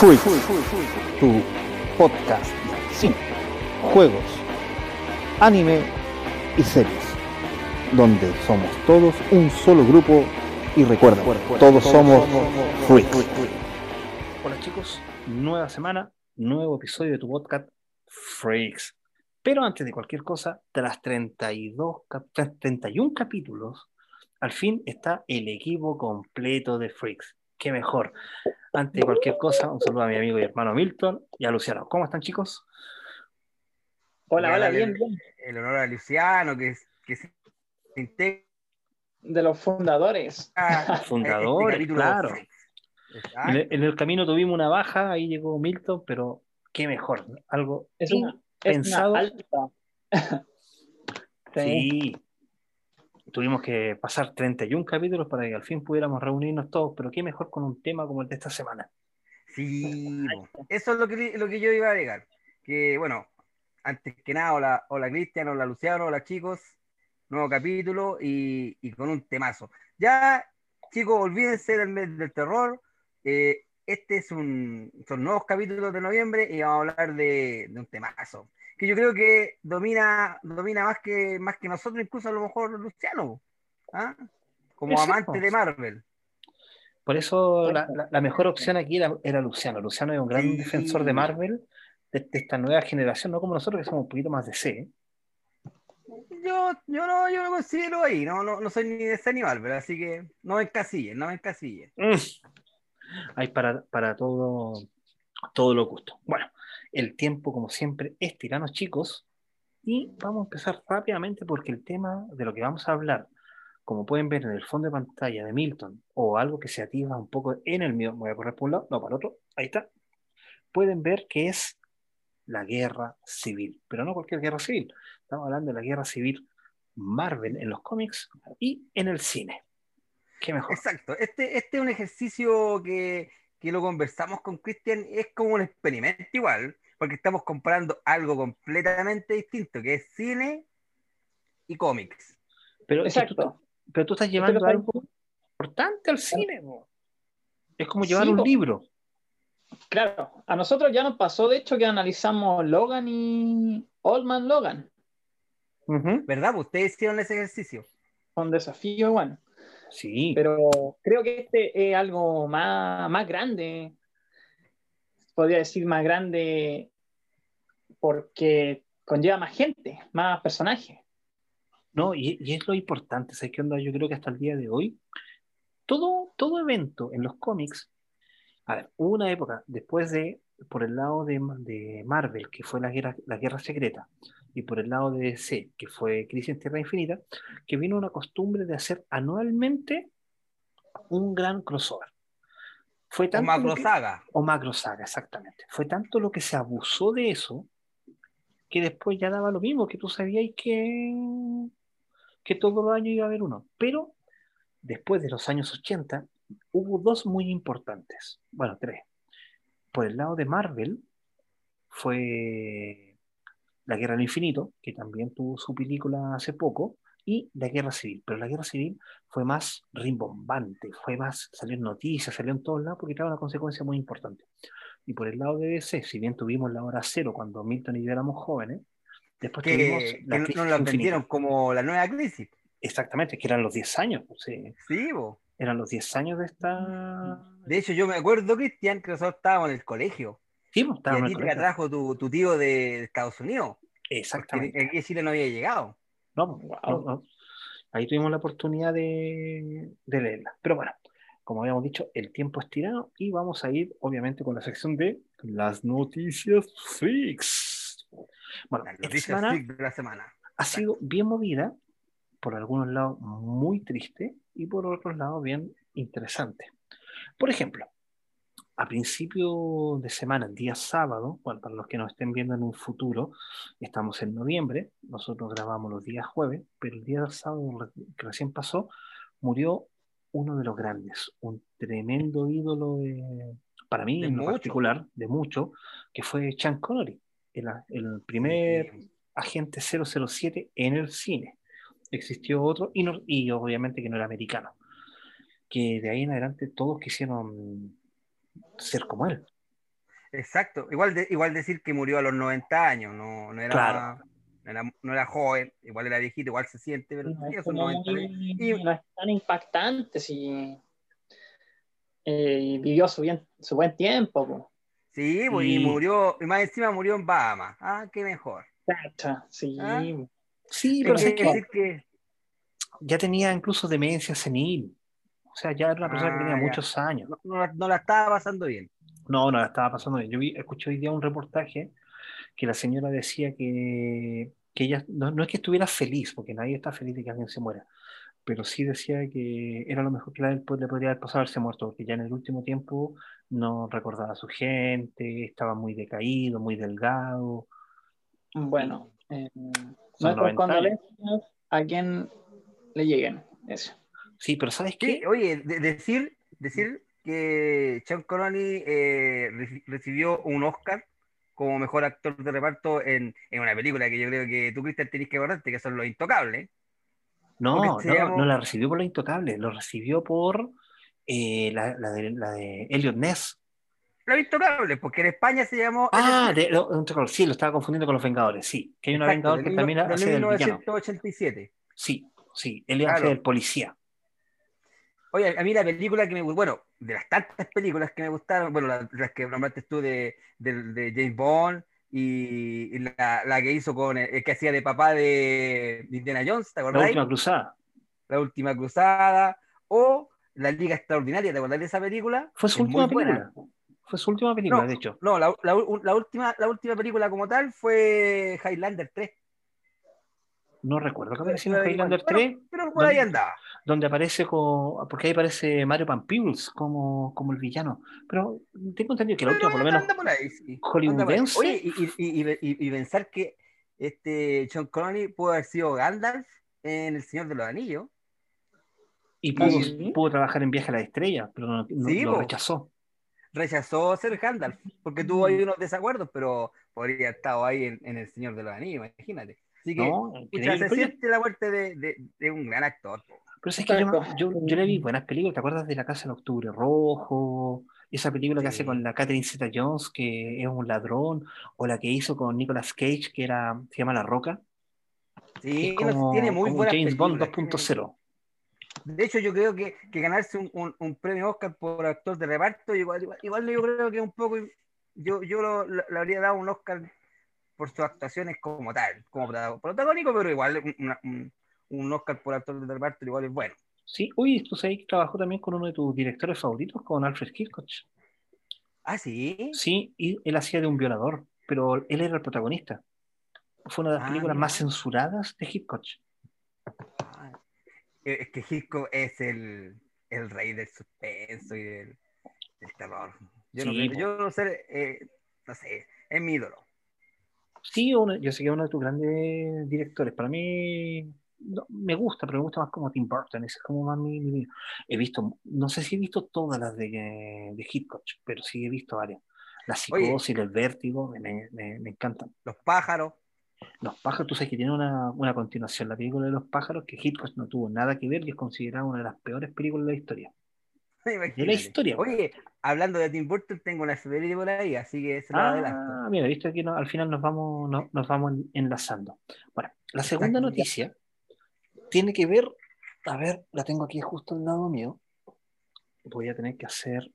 Freak, tu podcast de juegos, anime y series, donde somos todos un solo grupo y recuerda, todos somos Freaks. Hola chicos, nueva semana, nuevo episodio de tu podcast Freaks. Pero antes de cualquier cosa, tras 32, 31 capítulos, al fin está el equipo completo de Freaks. Qué mejor. Antes de cualquier cosa, un saludo a mi amigo y hermano Milton y a Luciano. ¿Cómo están, chicos? Hola, hola, bien, bien. El honor a Luciano, que, que se integra. De los fundadores. fundadores, este claro. En el, camino tuvimos una baja, ahí llegó Milton, pero qué mejor. Algo es pensado. sí tuvimos que pasar 31 capítulos para que al fin pudiéramos reunirnos todos, pero qué mejor con un tema como el de esta semana. Sí, eso es lo que, lo que yo iba a agregar. Que bueno, antes que nada, hola, hola Cristian, hola Luciano, hola chicos, nuevo capítulo y, y, con un temazo. Ya, chicos, olvídense del mes del terror. Eh, este es un, son nuevos capítulos de noviembre y vamos a hablar de, de un temazo que yo creo que domina, domina más que más que nosotros, incluso a lo mejor Luciano, ¿ah? como amante de Marvel. Por eso la, la, mejor opción aquí era, era, Luciano. Luciano es un gran defensor de Marvel, de, esta nueva generación, no como nosotros que somos un poquito más de C. Yo, yo no, yo lo considero ahí, no, no, no soy ni de C ni Marvel, así que no me encasilles, no me encasilles. Mm. Hay para, para todo, todo lo gusto. Bueno, el tiempo, como siempre, es tirano, chicos. Y vamos a empezar rápidamente porque el tema de lo que vamos a hablar, como pueden ver en el fondo de pantalla de Milton, o algo que se activa un poco en el mío, voy a correr por un lado, no para el otro, ahí está. Pueden ver que es la guerra civil, pero no cualquier guerra civil. Estamos hablando de la guerra civil Marvel en los cómics y en el cine. ¿Qué mejor? Exacto. Este, este es un ejercicio que, que lo conversamos con Christian, es como un experimento igual, porque estamos comparando algo completamente distinto, que es cine y cómics. Pero, Exacto. pero tú estás llevando algo importante al cine. Es como llevar un libro. Claro, a nosotros ya nos pasó, de hecho, que analizamos Logan y Old Man Logan. ¿Verdad? Ustedes hicieron ese ejercicio. Un desafío, bueno. Sí. Pero creo que este es algo más, más grande. Podría decir más grande porque conlleva más gente, más personajes. No, y, es lo importante, ¿sabes qué onda? Yo creo que hasta el día de hoy, todo, todo evento en los cómics, a ver, hubo una época después de, por el lado de, de Marvel, que fue la guerra, la guerra secreta, y por el lado de DC, que fue Crisis en Tierra Infinita, que vino una costumbre de hacer anualmente un gran crossover. Fue tanto o macro saga. o macro saga, exactamente. Fue tanto lo que se abusó de eso que después ya daba lo mismo, que tú sabías que, que todos los años iba a haber uno. Pero después de los años 80 hubo dos muy importantes. Bueno, tres. Por el lado de Marvel fue la Guerra del Infinito, que también tuvo su película hace poco, y La Guerra Civil. Pero la Guerra Civil fue más rimbombante, fue más, salió en noticias, salió en todos lados porque trae una consecuencia muy importante. Y por el lado de DC, si bien tuvimos la hora cero cuando Milton y yo éramos jóvenes, después tuvimos la que no lo vendieron como la nueva crisis. Exactamente, que eran los 10 años. Pues, sí, sí Eran los 10 años de esta... De hecho, yo me acuerdo, Cristian, que nosotros estábamos en el colegio. Sí, pues, y a ti te trajo tu, tu, tío de Estados Unidos. Exactamente. Aquí Chile no había llegado. No, ahí tuvimos la oportunidad de, leerla. Pero bueno, como habíamos dicho, el tiempo es tirado y vamos a ir, obviamente, con la sección de las noticias fix. Bueno, las noticias de la semana. Ha sido bien movida, por algunos lados muy triste y por otros lados bien interesante. Por ejemplo, a principio de semana, el día sábado, bueno, para los que nos estén viendo en un futuro, estamos en noviembre, nosotros grabamos los días jueves, pero el día sábado que recién pasó, murió uno de los grandes, un tremendo ídolo para mí en particular, de mucho, que fue Sean Connery, el, el primer agente 007 en el cine. Existió otro, y, y obviamente que no era americano, que de ahí en adelante todos quisieron ser como él. Exacto, igual, de, igual decir que murió a los 90 años, no, no era, no, era, joven, igual era viejito, igual se siente, pero no, es 90 y, no es tan impactante si eh, vivió su, bien, su buen tiempo. Sí, pues, y... murió, y más encima murió en Bahamas, ah, qué mejor. Sí, ¿Ah? sí pero es que, que ya tenía incluso demencia senil. O sea, ya era una persona que tenía ah, muchos años. no, la estaba pasando bien. No, no la estaba pasando bien. Yo vi, escuché hoy día un reportaje que la señora decía que, que ella no, es que estuviera feliz, porque nadie está feliz de que alguien se muera, pero sí decía que era lo mejor que le podría haber pasado haberse muerto, porque ya en el último tiempo no recordaba a su gente, estaba muy decaído, muy delgado. Bueno, eh, a quien le lleguen eso. Sí, pero ¿sabes qué? oye, decir, decir que Sean Connery eh, recibió un Oscar como mejor actor de reparto en, en, una película que yo creo que tú, Cristian, tenés que acordarte, que son Los Intocables. No, no, no la recibió por Los Intocables, lo recibió por eh, la, la, de, la de Elliot Ness. Los Intocables, porque en España se llamó... Ah, de, sí, lo estaba confundiendo con Los Vengadores, sí. Que hay una Vengador que también hace de 1987. Sí, sí, él hace el policía. Oye, a mí la película que me bueno, de las tantas películas que me gustaron, bueno, las, que nombraste tú de, de, James Bond y, la, la, que hizo con el, que hacía de papá de Indiana Jones, ¿te acuerdas? La última cruzada. La última cruzada, o La Liga Extraordinaria, ¿te acuerdas de esa película? Fue su última película. Fue su última película, de hecho. No, la, la, última, la última película como tal fue Highlander 3. No recuerdo que apareció en Highlander 3. Pero por ahí andaba. Donde aparece con. Porque ahí aparece Mario Pampils como, como el villano. Pero tengo entendido que la última, por lo menos. Hollywoodense. Oye, y, y, y, pensar que este John Connery pudo haber sido Gandalf en El Señor de los Anillos. Y pudo, pudo trabajar en Viaje a la Estrella, pero no, lo rechazó. Rechazó ser Gandalf, porque tuvo ahí unos desacuerdos, pero podría haber estado ahí en, en El Señor de los Anillos, imagínate. Así que, no, se siente la muerte de, de, un gran actor. Pero es que yo, yo, le vi buenas películas, ¿te acuerdas de La Casa en Octubre Rojo? Esa película que hace con la Catherine Zeta Jones, que es un ladrón, o la que hizo con Nicolas Cage, que era, se llama La Roca. Sí, tiene muy buenas James Bond 2.0. De hecho, yo creo que, que ganarse un, un, premio Oscar por actor de reparto, igual, igual, yo creo que un poco, yo, yo le habría dado un Oscar por sus actuaciones como tal, como protagónico, pero igual un, un, Oscar por actor de reparto igual es bueno. Sí, uy, tú sabes que trabajó también con uno de tus directores favoritos, con Alfred Hitchcock. Ah, sí. Sí, y él hacía de un violador, pero él era el protagonista. Fue una de las ah, películas más censuradas de Hitchcock. Ah, es que Hitchcock es el, el, rey del suspenso y del, terror. Yo, no, yo no sé, eh, no sé, es mi ídolo. Sí, yo sé que es uno de tus grandes directores. Para mí me gusta, pero me gusta más como Tim Burton. es como más mi, He visto, no sé si he visto todas las de, de Hitchcock, pero sí he visto varias. La psicosis, el vértigo, me, me, me, encantan. Los pájaros. Los pájaros, tú sabes que tiene una, una continuación, la película de los pájaros, que Hitchcock no tuvo nada que ver y es considerada una de las peores películas de la historia. De la historia. Oye, hablando de Tim Burton, tengo una efeméride por ahí, así que se la ah, Mira, viste que al final nos vamos, nos vamos enlazando. Bueno, la segunda noticia tiene que ver, a ver, la tengo aquí justo al lado mío. Voy a tener que hacer,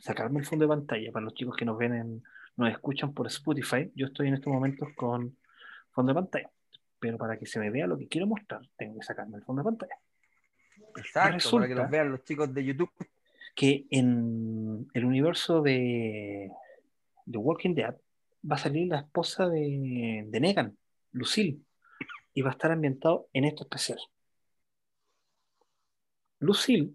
sacarme el fondo de pantalla para los chicos que nos ven, en, nos escuchan por Spotify. Yo estoy en estos momentos con fondo de pantalla, pero para que se me vea lo que quiero mostrar, tengo que sacarme el fondo de pantalla. Exacto, para que los vean los chicos de YouTube. Que en el universo de The Walking Dead va a salir la esposa de, de Negan, Lucille, y va a estar ambientado en esto especial. Lucille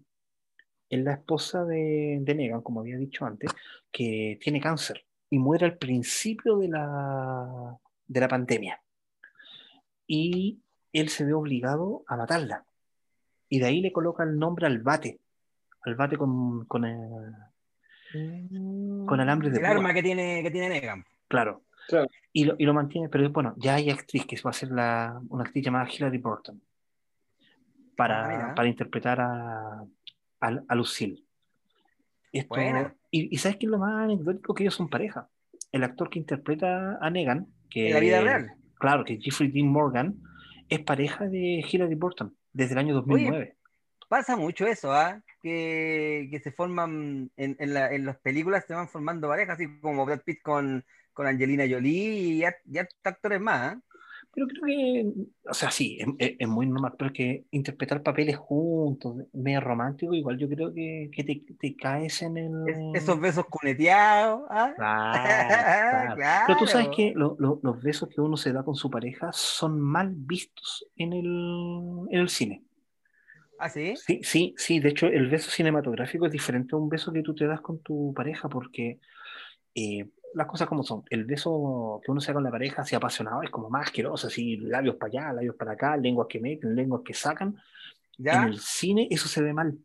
es la esposa de, de, Negan, como había dicho antes, que tiene cáncer y muere al principio de la, de la pandemia. Y él se ve obligado a matarla y de ahí le coloca el nombre al bate, al bate con, con, con alambre de El arma que tiene, que tiene Negan. Claro. Y, lo, y, lo, mantiene, pero bueno, ya hay actriz que va a ser la, una actriz llamada Hilary Burton para, ah, para interpretar a, a, Lucille. Esto, y, y ¿sabes qué es lo más anecdótico? Que ellos son pareja. El actor que interpreta a Negan, que, la vida real. claro, que Jeffrey Dean Morgan, es pareja de Hilary Burton desde el año 2009. Pasa mucho eso, ¿ah? Que, que se forman en, en, la- en las películas, se van formando parejas, así como Brad Pitt con, con Angelina Jolie y ya, ya actores más, ¿ah? Pero creo que, o sea, sí, es, muy normal, pero es que interpretar papeles juntos, medio romántico, igual yo creo que, que te, te caes en el... Es- esos besos cuneteados, ¿ah? Claro, claro. Pero tú sabes que lo- lo- los besos que uno se da con su pareja son mal vistos en el, en el cine. ¿Ah, sí? Sí, sí, sí. De hecho, el beso cinematográfico es diferente a un beso que tú te das con tu pareja porque eh, las cosas como son. El beso que uno se da con la pareja así apasionado es como más asqueroso, así labios para allá, labios para acá, lenguas que meten, lenguas que sacan. En ¿Ya? el cine eso se ve mal.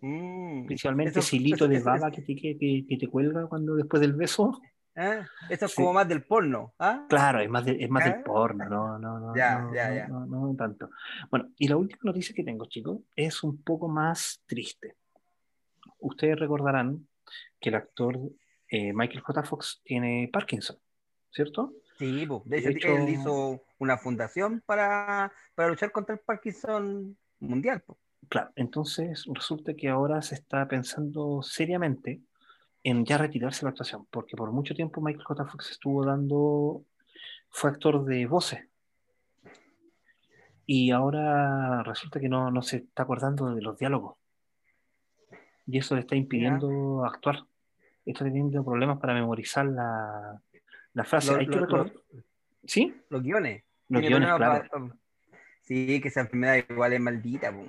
Mm. Principalmente ese hilito de baba que te, que, que- te cuelga cuando después del beso. ¿ah? Eso es Sí. como más del porno, ¿ah? Claro, es más, de- es más del ¿Ah? porno, no, no, no, Ya, no, ya, no, ya. no, no tanto. Bueno, y la última noticia que tengo, chicos, es un poco más triste. Ustedes recordarán que el actor eh, Michael J. Fox tiene Parkinson, ¿cierto? Sí, de De hecho, hecho- él hizo una fundación para, para luchar contra el Parkinson mundial. po. Claro, entonces resulta que ahora se está pensando seriamente en ya retirarse de la actuación, porque por mucho tiempo Michael J. Fox estuvo dando, fue actor de voces, y ahora resulta que no, no se está acordando de los diálogos, y eso le está impidiendo actuar, está teniendo problemas para memorizar la, la frase. Lo- Hay que lo- recordar- ¿Sí? Los guiones. Los guiones, claro. Sí, que esa enfermedad igual es maldita. po.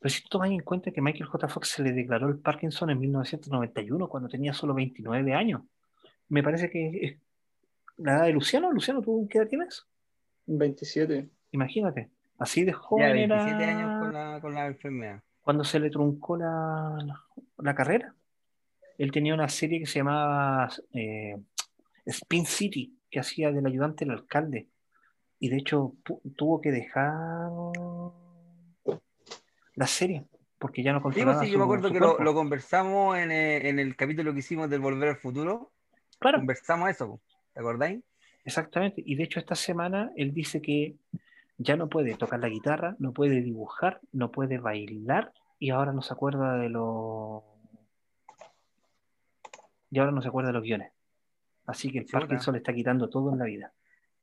Pero si tú tomas en cuenta que Michael J. Fox se le declaró el Parkinson en 1991, cuando tenía solo 29 años, me parece que es la edad de Luciano. Luciano, ¿tú qué edad tienes? 27. Imagínate, así de Ya joven 27 era años con la, con la enfermedad. cuando se le truncó la, la carrera. Él tenía una serie que se llamaba eh, Spin City, que hacía del ayudante del alcalde. Y de hecho tuvo que dejar la serie, porque ya no Sí, pues controlaba sí, yo me acuerdo que lo, lo conversamos en, eh, en el capítulo que hicimos del Volver al Futuro. Claro. Conversamos eso, po. ¿te acordáis? Exactamente. Y de hecho esta semana él dice que ya no puede tocar la guitarra, no puede dibujar, no puede bailar y ahora no se acuerda de los... Y ahora no se acuerda de los guiones. Así que el Chuta. Parkinson le está quitando todo en la vida.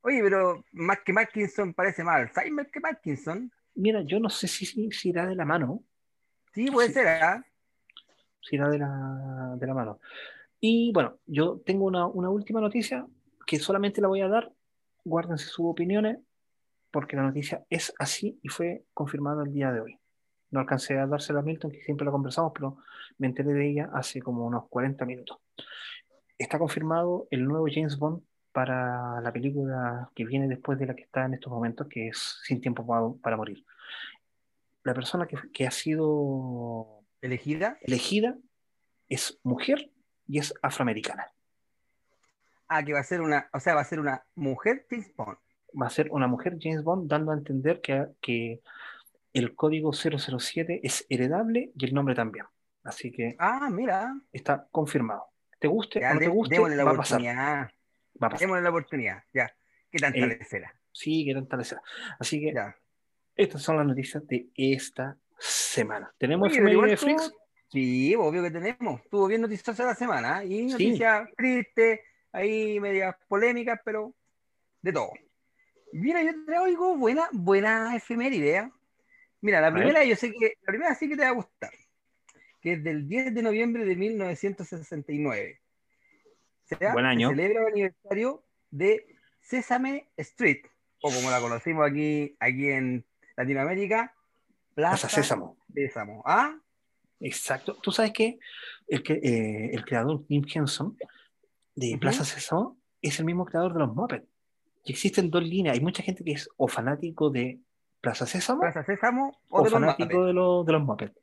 Oye, pero más que Parkinson parece más Alzheimer que Parkinson. Mira, yo no sé si, si, si irá de la mano, Sí, puede Sí. ser, ¿ah? si irá de la, de la mano. Y bueno, yo tengo una, una última noticia que solamente la voy a dar. Guárdense sus opiniones porque la noticia es así y fue confirmada el día de hoy. No alcancé a dársela a Milton, que siempre la conversamos, pero me enteré de ella hace como unos 40 minutos. Está confirmado el nuevo James Bond para la película que viene después de la que está en estos momentos, que es Sin Tiempo pa- para Morir. La persona que, que ha sido Elegida. elegida es mujer y es afroamericana. Ah, que va a ser una, o sea, va a ser una mujer James Bond. Va a ser una mujer James Bond dando a entender que, que el código 007 es heredable y el nombre también. Así que Ah, mira. está confirmado. ¿Te guste Ya, o no te guste? démosle la Va a pasar. oportunidad. Va a pasar. Démosle la oportunidad. Ya. ¿Qué tanta Eh, le será? Sí, que tal será. Así que Ya. estas son las noticias de esta semana. ¿Tenemos Oye, de Flix? estuvo- Sí, obvio que tenemos. Estuvo bien noticiosa la semana. ¿eh? Y Sí. noticias tristes, ahí medias polémicas, pero de todo. Mira, yo te traigo buena, buena efeméride. Mira, la primera, yo sé que, la primera sí que te va a gustar. Que es del 10 de noviembre de 1969. O sea, Buen año. Se celebra el aniversario de Sesame Street, o como la conocimos aquí, aquí en Latinoamérica, Plaza Sésamo. Sésamo. ¿Ah? Exacto. Tú sabes que el, que, eh, el creador, Jim Henson, de. Plaza Sésamo, es el mismo creador de los Muppets. Y existen dos líneas. Hay mucha gente que es o fanático de Plaza Sésamo Plaza Sésamo o, o de fanático de, los- de los Muppets.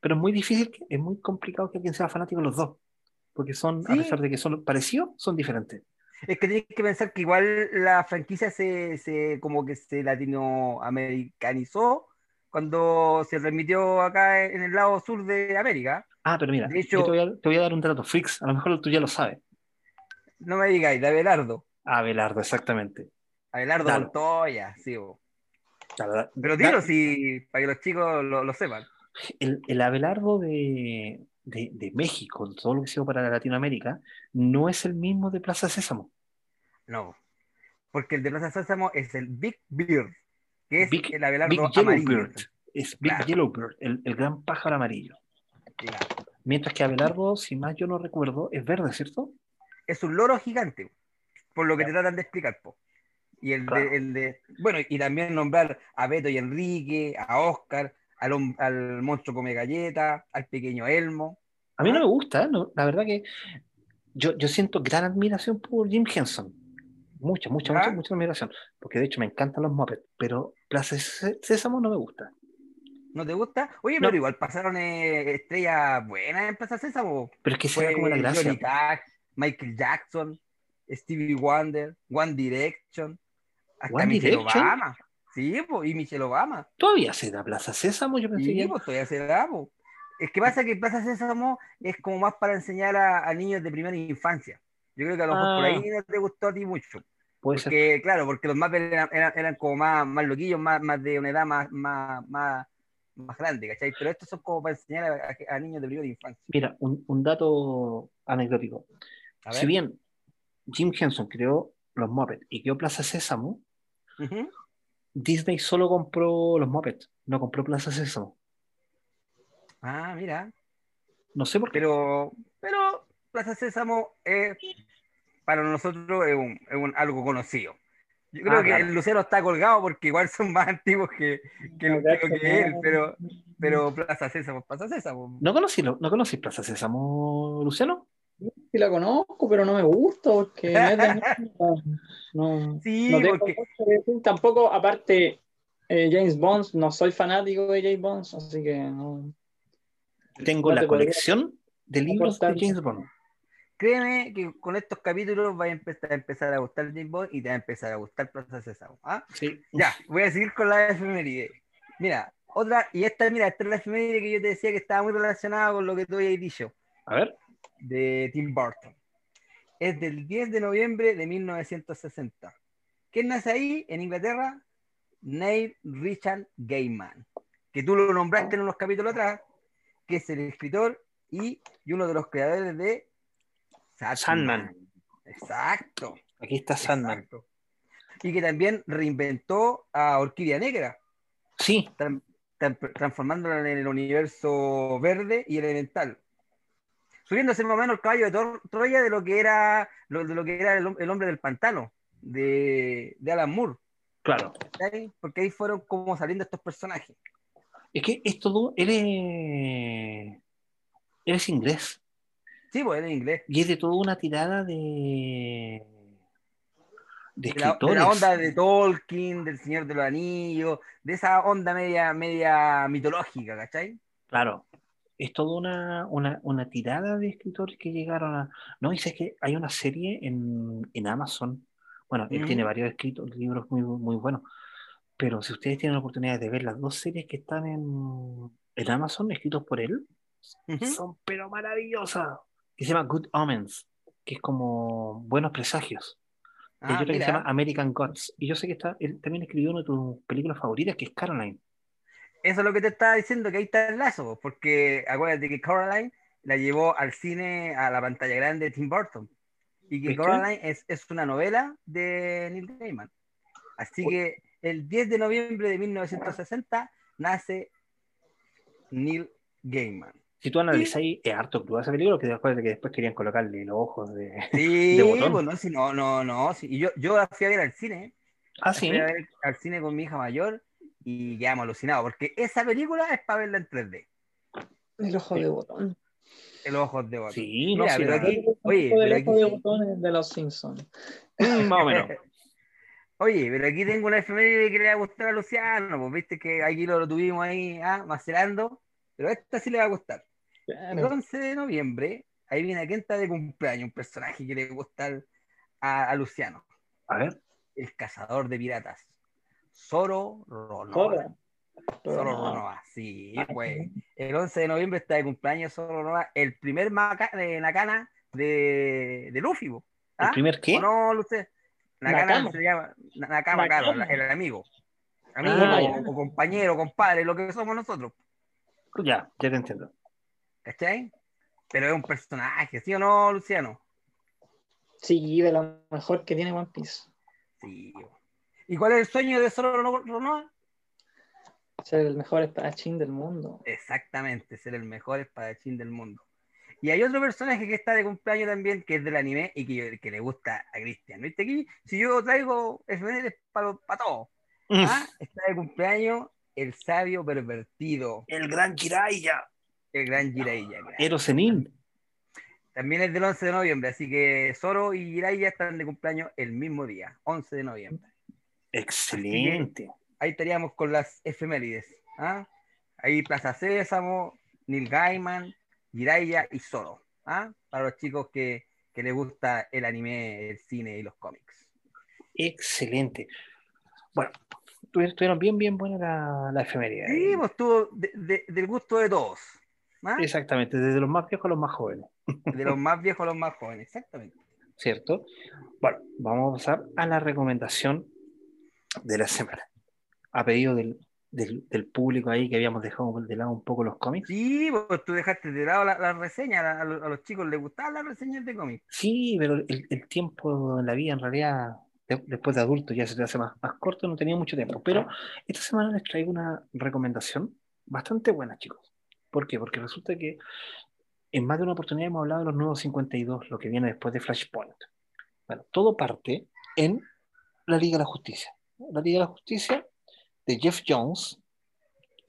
Pero es muy difícil, es muy complicado que alguien sea fanático de los dos. Porque son, a pesar de que son parecidos, son diferentes. Es que tienes que pensar que igual la franquicia se, se como que se latinoamericanizó cuando se transmitió acá en el lado sur de América. Ah, pero mira, De hecho- yo te, voy a, te voy a dar un dato, Freaks, a lo mejor tú ya lo sabes. No me digáis, de Abelardo. Abelardo, exactamente. Abelardo. Montoya, sí. bo. Pero dilo si, para que los chicos lo, lo sepan. el, el Abelardo de, de, de México, todo lo que sido para Latinoamérica, no es el mismo de Plaza Sésamo. No. Porque el de Plaza Sésamo es el Big Beard, que es Big- el Abelardo Big amarillo. Yellowbird. Es Big Claro. Yellowbird, el, el gran pájaro amarillo. Claro. Mientras que Abelardo, si más yo no recuerdo, es verde, ¿cierto? Es un loro gigante, por lo que te tratan de explicar, po. Y el, Claro. de, el de. Bueno, y también nombrar a Beto y Enrique, a Oscar, al, al monstruo come galleta, al pequeño Elmo. A mí no Ah. me gusta, ¿no? la verdad que yo, yo siento gran admiración por Jim Henson. Mucha, mucha, mucha, mucha admiración. Porque de hecho me encantan los Muppets, pero Plaza Sé- Sésamo no me gusta. ¿No te gusta? Oye, No. pero igual pasaron eh, estrellas buenas en Plaza Sésamo. Pero es que Fue como la gracia. Johnny Cash, Michael Jackson, Stevie Wonder, One Direction, hasta One Michelle Direction? Obama. Sí, po, y Michelle Obama. Todavía se da Plaza Sésamo, yo pensé Sí, que- pues todavía se da, po. Es que pasa que Plaza Sésamo es como más para enseñar a, a niños de primera infancia. Yo creo que a lo mejor por Ah. ahí no te gustó a ti mucho. puede ser. Porque, claro, porque los Muppets eran, eran, eran como más, más loquillos, más, más de una edad más, más, más, más grande, ¿cachai? Pero estos son como para enseñar a, niños de primera infancia. Mira, un, un dato anecdótico. Si bien Jim Henson creó los Muppets y creó Plaza Sésamo. Disney solo compró los Muppets, no compró Plaza Sésamo. Ah, mira. No sé por qué. Pero, pero Plaza Sésamo es, para nosotros es, un, es un- algo conocido. Yo creo Ah, que claro. el Lucero está colgado porque igual son más antiguos que, que, que él, pero, pero Plaza Sésamo, Plaza Sésamo. ¿No conocí, ¿No conocí Plaza Sésamo, Luciano? Sí la conozco, pero no me gusta porque no es de mí, no, no- Sí, no tengo porque. Tampoco, aparte, eh, James Bond, no soy fanático de James Bond, así que no. Tengo No la te colección de libros de. James Bond. créeme que con estos capítulos va a empezar a, empezar a gustar James Bond y te va a empezar a gustar Plaza Sésamo. ¿ah? Sí. Ya, voy a seguir con la efeméride. Mira, otra, y esta, mira, esta es la efeméride que yo te decía que estaba muy relacionada con lo que tú habías dicho. A ver. De Tim Burton. Es del 10 de noviembre de 1960. ¿Quién nace ahí en Inglaterra? Neil Richard Gaiman, que tú lo nombraste en unos capítulos atrás, que es el escritor y, y uno de los creadores de Sandman. Sandman. Exacto. Aquí está Sandman. exacto. Y que también reinventó a Orquídea Negra, Sí, tran- tran- transformándola en el universo verde y elemental. Subiéndose más o menos el caballo de Troya de lo que era, lo- de lo que era el, hom- el hombre del pantano, de, de Alan Moore. claro. ¿cachai? Porque ahí fueron como saliendo estos personajes. Es que es todo. Él es. Él es inglés. Sí, pues era en inglés. Y es de toda una tirada de. De De la, de escritores. la onda de Tolkien, del Señor de los Anillos, de esa onda media, media mitológica, ¿cachai? Claro. Es toda una, una, una tirada de escritores que llegaron a. No, sé que hay una serie en, en Amazon. Bueno, él Ujú. tiene varios escritos, libros muy, muy buenos. Pero si ustedes tienen la oportunidad de ver las dos series que están en, en Amazon, escritos por él, Ujú. son pero maravillosas. Que se llama Good Omens, que es como buenos presagios. Y hay Ah, otra que se llama American Gods. Y yo sé que está, él también escribió una de tus películas favoritas, que es Caroline. Eso es lo que te estaba diciendo, que ahí está el lazo, porque acuérdate que Coraline la llevó al cine, a la pantalla grande de Tim Burton. Y que. Coraline es, es una novela de Neil Gaiman. Así que el 10 de noviembre de 1960 nace Neil Gaiman. Si tú analizáis, es harto cruda esa película, que después, que después querían colocarle los ojos de. Sí, De botón. pues no, si no, no, no. Y yo, yo la fui a ver al cine, Ah, sí. fui a ver al cine con mi hija mayor y quedamos alucinados, porque esa película es para verla en 3D. El ojo de botón. El ojos de botón. Sí, no, Mira, sí, pero oye, el pero ojo de botón es de los Simpsons. Mm, más o menos. Oye, pero aquí tengo una efeméride que le va a gustar a Luciano, pues viste que aquí lo, lo tuvimos ahí ah, macerando, pero esta sí le va a gustar. El Claro. 11 de noviembre, ahí viene a está de cumpleaños, un personaje que le al- a, a Luciano, A ver. el cazador de piratas, Zoro Ronor. Zorro. Solo Nova, sí, pues. El 11 de noviembre está de cumpleaños Solo Nova, el primer de Nakana de, de Luffy. ¿El ¿ah? primer qué? no, Luce? Nakana se llama Nakama, claro, el amigo. Amigo ah, o, compañero, compadre, lo que somos nosotros. Ya, ya te entiendo. ¿Cachai? Pero es un personaje, ¿sí o no, Luciano? Sí, de lo mejor que tiene One Piece. Sí. ¿Y cuál es el sueño de Solo Noa? Ser el mejor espadachín del mundo. Exactamente, ser el mejor espadachín del mundo. Y hay otro personaje que está de cumpleaños también, que es del anime y que, que le gusta a Cristian. ¿Viste aquí? Si yo traigo efemérides para, para todos. ¿ah? Está de cumpleaños el sabio pervertido. El gran Jiraiya. El gran Jiraiya. Erosenin. También es del 11 de noviembre, así que Zoro y Jiraiya están de cumpleaños el mismo día, 11 de noviembre. Excelente. Ahí estaríamos con las efemérides. ¿ah? Ahí Plaza Sésamo, Neil Gaiman, Jiraiya y Zoro. ¿ah? Para los chicos que, que les gusta el anime, el cine y los cómics. Excelente. Bueno, estuvieron bien, bien buenas la, la efeméride. Sí, pues estuvo del gusto de todos. ¿ah? Exactamente, desde los más viejos a los más jóvenes. De los más viejos a los más jóvenes, exactamente. ¿Cierto? Bueno, vamos a pasar a la recomendación de la semana. A pedido del, del, público ahí que habíamos dejado de lado un poco los cómics. Sí, pues tú dejaste de lado la, la reseña, a, los, chicos les gustaban las reseñas de cómics. Sí, pero el, el, tiempo en la vida en realidad, después de adulto ya se te hace más, más corto, no tenía mucho tiempo. Pero esta semana les traigo una recomendación bastante buena, chicos. ¿Por qué? Porque resulta que en más de una oportunidad hemos hablado de los nuevos 52, lo que viene después de Flashpoint. Bueno, todo parte en la Liga de la Justicia. La Liga de la Justicia de Jeff Jones,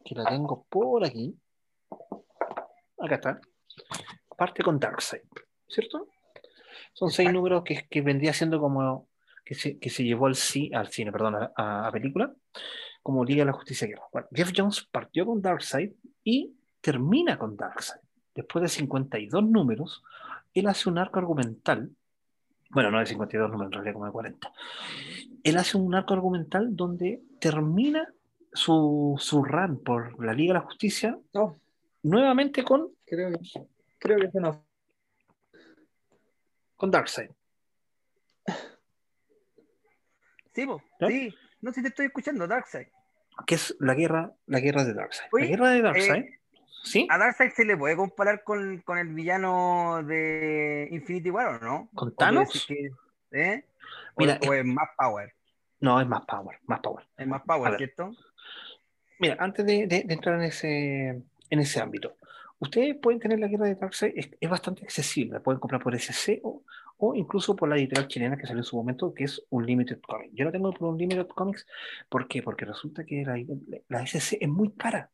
que la tengo por aquí. Acá está. Parte con Darkseid, ¿cierto? Son seis números que, que, vendría siendo como que se, que se llevó al, al cine, perdón, a, a, película, como Liga de la Justicia. Bueno, Jeff Jones partió con Darkseid y termina con Darkseid. Después de 52 números, él hace un arco argumental. Bueno, no de 52 números, en realidad como de 40. Él hace un arco argumental donde termina su, su run por la Liga de la Justicia nuevamente con. Creo que, creo que no. Con Darkseid. Sí, sí. No sé si te estoy escuchando, Darkseid. Que es la guerra, la guerra de Darkseid. la guerra de Darkseid. Eh, ¿A Darkseid se le puede comparar con, con el villano de Infinity War o no? ¿Con Thanos? ¿eh? Mira, o, es más power. No, es más power, más power. Es más power, ¿cierto? Mira, antes de, de, entrar en ese, en ese ámbito, ustedes pueden tener la guerra de Darkseid, es, es bastante accesible, la pueden comprar por SC o, o, incluso por la editorial chilena que salió en su momento, que es un Limited Comics. Yo la tengo por un Limited Comics, ¿por qué? Porque resulta que la, la SC es muy cara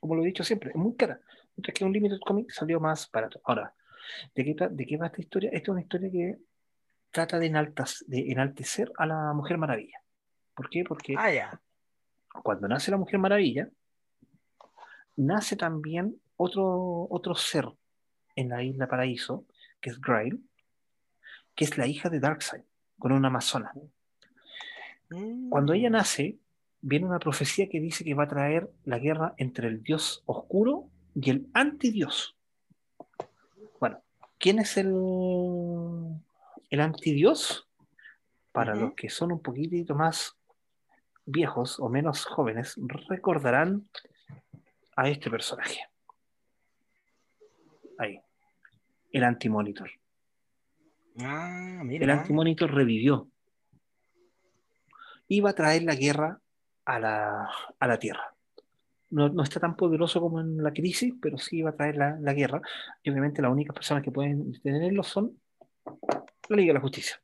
como lo he dicho siempre, es muy cara. Mientras que un Limited Comic salió más barato. Ahora, ¿de qué, ¿de qué va esta historia? Esta es una historia que trata de, de enaltecer a la Mujer Maravilla. ¿Por qué? Porque ah, cuando nace la Mujer Maravilla, nace también otro, otro ser en la isla Paraíso, que es Grail, que es la hija de Darkseid, con una amazona. Cuando ella mm. nace, viene una profecía que dice que va a traer la guerra entre el dios oscuro y el antidios. Bueno, ¿quién es el, el antidios? Para los que son un poquitito más viejos o menos jóvenes, recordarán a este personaje. Ahí. El antimonitor. Ah, mira. El antimonitor revivió. Iba a traer la guerra a la, a la Tierra. No, no, está tan poderoso como en la crisis, pero sí va a traer la, la, guerra. Y obviamente las únicas personas que pueden tenerlo son la Liga de la Justicia.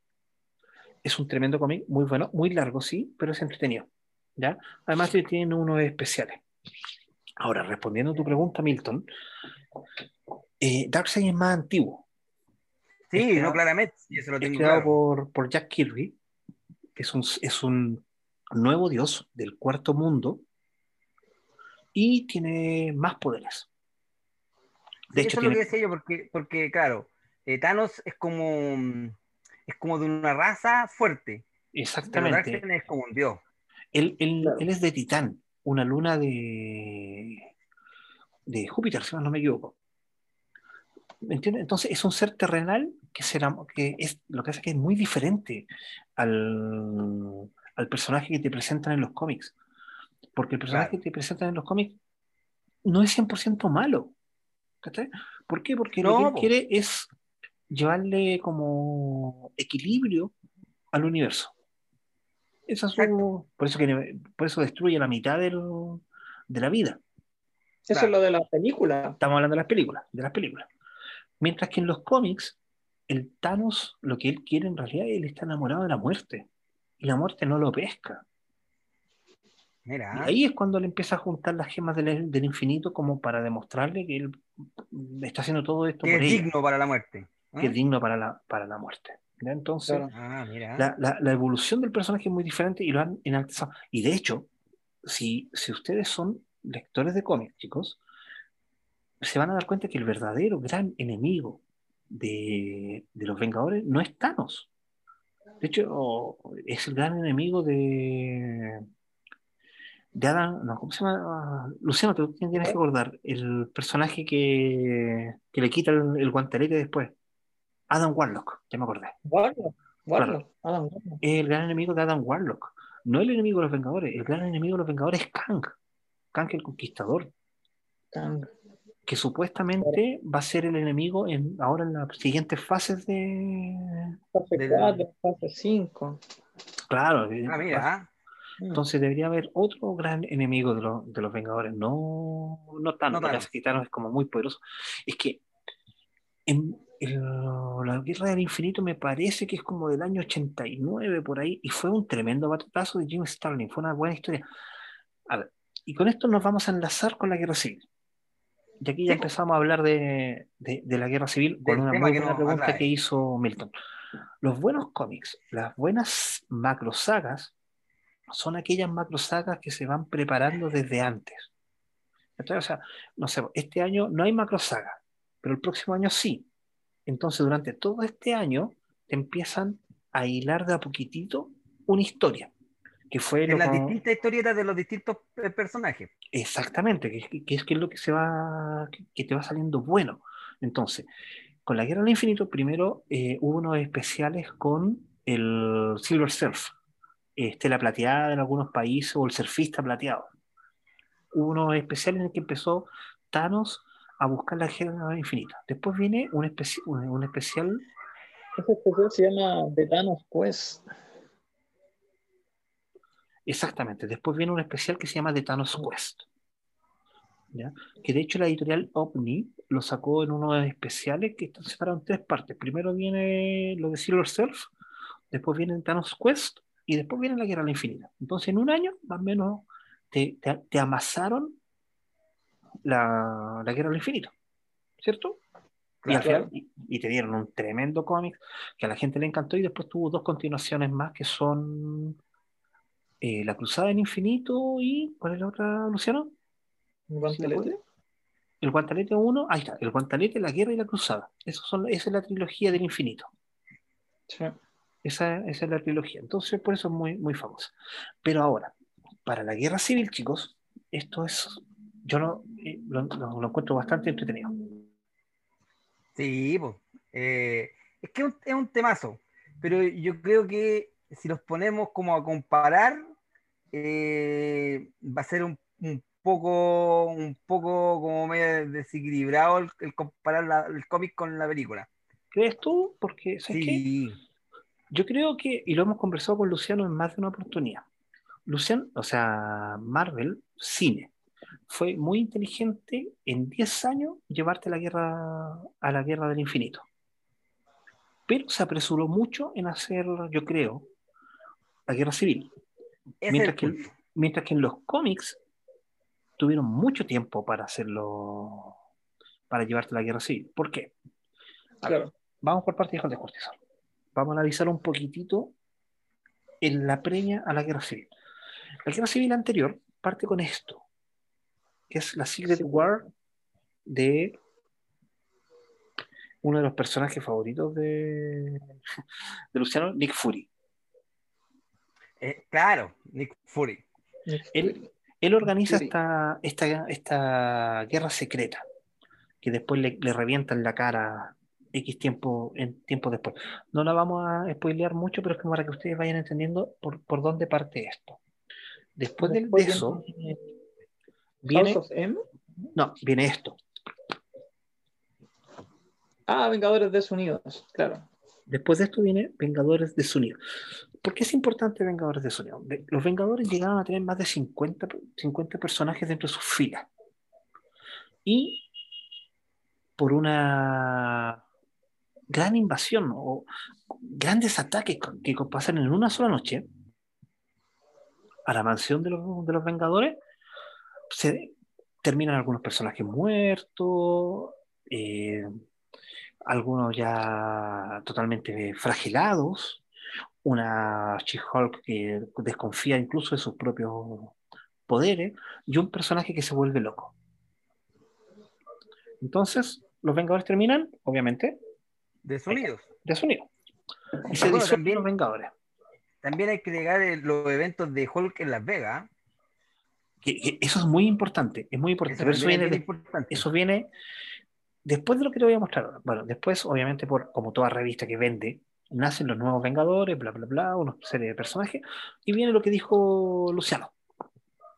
Es un tremendo cómic, muy bueno, muy largo, sí, pero es entretenido. ¿ya? Además tiene unos especiales. Ahora, respondiendo a tu pregunta, Milton, eh, Darkseid es más antiguo. Sí, no, claramente. creado por, por Jack Kirby, que es un, es un nuevo dios del cuarto mundo y tiene más poderes. De hecho, eso es lo que decía yo, porque, porque claro, eh, Thanos es como, es como de una raza fuerte. Exactamente. es como un dios. Él, él, él, es de Titán. una luna de, de Júpiter, si no me equivoco. ¿Me entiendes? Entonces es un ser terrenal que, será, que es, lo que hace que es muy diferente al, al personaje que te presentan en los cómics. Porque el personaje que te presentan en los cómics no es 100% malo. ¿Por qué? Porque lo que él quiere es llevarle como equilibrio al universo. Eso es por, eso que, por eso destruye la mitad del, de la vida. Eso es lo de las películas. Estamos hablando de las películas, de las películas. Mientras que en los cómics, el Thanos, lo que él quiere en realidad, él está enamorado de la muerte. Y la muerte no lo pesca. Mira. Y ahí es cuando le empieza a juntar las gemas del, del infinito como para demostrarle que él está haciendo todo esto. Que es digno para la muerte. Que es digno para la, para la muerte. Entonces, ah, la, la, la, evolución del personaje es muy diferente y lo han enaltezado. Y de hecho, si, si ustedes son lectores de cómics, chicos, se van a dar cuenta que el verdadero gran enemigo de, de los Vengadores no es Thanos. De hecho, es el gran enemigo de, de Adam, no, ¿cómo se llama? Luciano, ¿tú tienes que acordar? El personaje que, que le quita el, el, guantelete después. Adam Warlock, ya me acordé. Warlock, Warlock, Adam Warlock. El gran enemigo de Adam Warlock. No el enemigo de los Vengadores, el gran enemigo de los Vengadores es Kang. Kang el Conquistador. Kang. Que supuestamente va a ser el enemigo en, ahora en las siguientes fases de. Fase 4, fase 5. Claro. Ah, mira. Mm. Entonces debería haber otro gran enemigo de, lo, de los Vengadores, no, no tanto, no tanto. Thanos es como muy poderoso. Es que en, la Guerra del Infinito me parece que es como del año 89 por ahí, y fue un tremendo batazo de Jim Starlin, fue una buena historia. A ver, y con esto nos vamos a enlazar con la Guerra Civil. Y aquí ya empezamos a hablar de, de, de la Guerra Civil con una muy buena pregunta que hizo Milton. Los buenos cómics, las buenas macro sagas, son aquellas macro sagas que se van preparando desde antes. Entonces, o sea, no sé, este año no hay macro saga, pero el próximo año sí. Entonces, durante todo este año, te empiezan a hilar de a poquitito una historia. Que fue en las distintas historietas de los distintos eh, personajes. Exactamente, que, que, es, que es lo que se va, que, te va saliendo bueno. Entonces, con la Guerra del Infinito, primero eh, hubo unos especiales con el Silver Surf, Estela Plateada en algunos países o el Surfista Plateado. Hubo unos especiales en el que empezó Thanos a buscar la Guerra Infinita. Después viene un, especi un, un especial. Ese especial se llama The Thanos Quest. Exactamente. Después viene un especial que se llama The Thanos Quest. ¿ya? Que de hecho la editorial OVNI lo sacó en unos especiales que están separados en tres partes. Primero viene lo de Silver Surf, después viene Thanos Quest y después viene la Guerra la Infinita. Entonces en un año, más o menos, te, te, te amasaron la, la Guerra del Infinito, ¿cierto? Y, al final, y, y, te dieron un tremendo cómic que a la gente le encantó y después tuvo dos continuaciones más que son eh, La Cruzada del Infinito y ¿cuál es la otra, Luciano? ¿El Guantelete? El Guantelete 1, ahí está, el Guantelete, la Guerra y la Cruzada. Esos son, esa es la trilogía del infinito. Sí. Esa, esa, es la trilogía. Entonces, por eso es muy, muy famosa. Pero ahora, para la guerra civil, chicos, esto es yo lo, lo, lo, lo encuentro bastante entretenido. Sí, pues, eh, es que es un, es un, temazo, pero yo creo que si los ponemos como a comparar, eh, va a ser un, un, poco, un poco como medio desequilibrado el, el comparar la, el cómic con la película. ¿Crees tú? Porque, ¿sabes sí. Qué? Yo creo que, y lo hemos conversado con Luciano en más de una oportunidad, Luciano, o sea, Marvel, cine, fue muy inteligente en 10 años llevarte la guerra, a la guerra del infinito. Pero se apresuró mucho en hacer, yo creo, la guerra civil. Mientras que, mientras que, en los cómics tuvieron mucho tiempo para hacerlo, para llevarte la guerra civil. ¿Por qué? Claro. vamos por parte de cortisol. Vamos a analizar un poquitito en la premia a la guerra civil. La guerra civil anterior parte con esto que es la Secret War de uno de los personajes favoritos de, de Luciano, Nick Fury. Eh, claro, Nick Fury. Él, organiza Sí. esta, esta, esta guerra secreta, que después le, le revientan la cara X tiempo, en tiempo después. No la vamos a spoilear mucho, pero es como para que ustedes vayan entendiendo por, por dónde parte esto. Después del- de Después eso, viene viene, House of M. no, viene esto. Ah, Vengadores Desunidos, claro. Después de esto viene Vengadores de Sonido. ¿Por qué es importante Vengadores de Sonido? Ve- Los Vengadores llegaron a tener más de 50, per- 50 personajes dentro de sus filas. Y por una gran invasión o grandes ataques que pasan en una sola noche a la mansión de los, de los Vengadores, se terminan algunos personajes muertos, eh, algunos ya totalmente fragilados, una She-Hulk que desconfía incluso de sus propios poderes, y un personaje que se vuelve loco. Entonces, los Vengadores terminan, obviamente, De sonidos. de sonido. Y se disuelven también- los Vengadores. También hay que llegar los eventos de Hulk en Las Vegas. Que- que eso es muy importante, es muy importante. eso también viene, de- importante. eso viene después de lo que te voy a mostrar. Bueno, después, obviamente, por, como toda revista que vende, nacen los nuevos Vengadores, bla, bla, bla, una serie de personajes, y viene lo que dijo Luciano.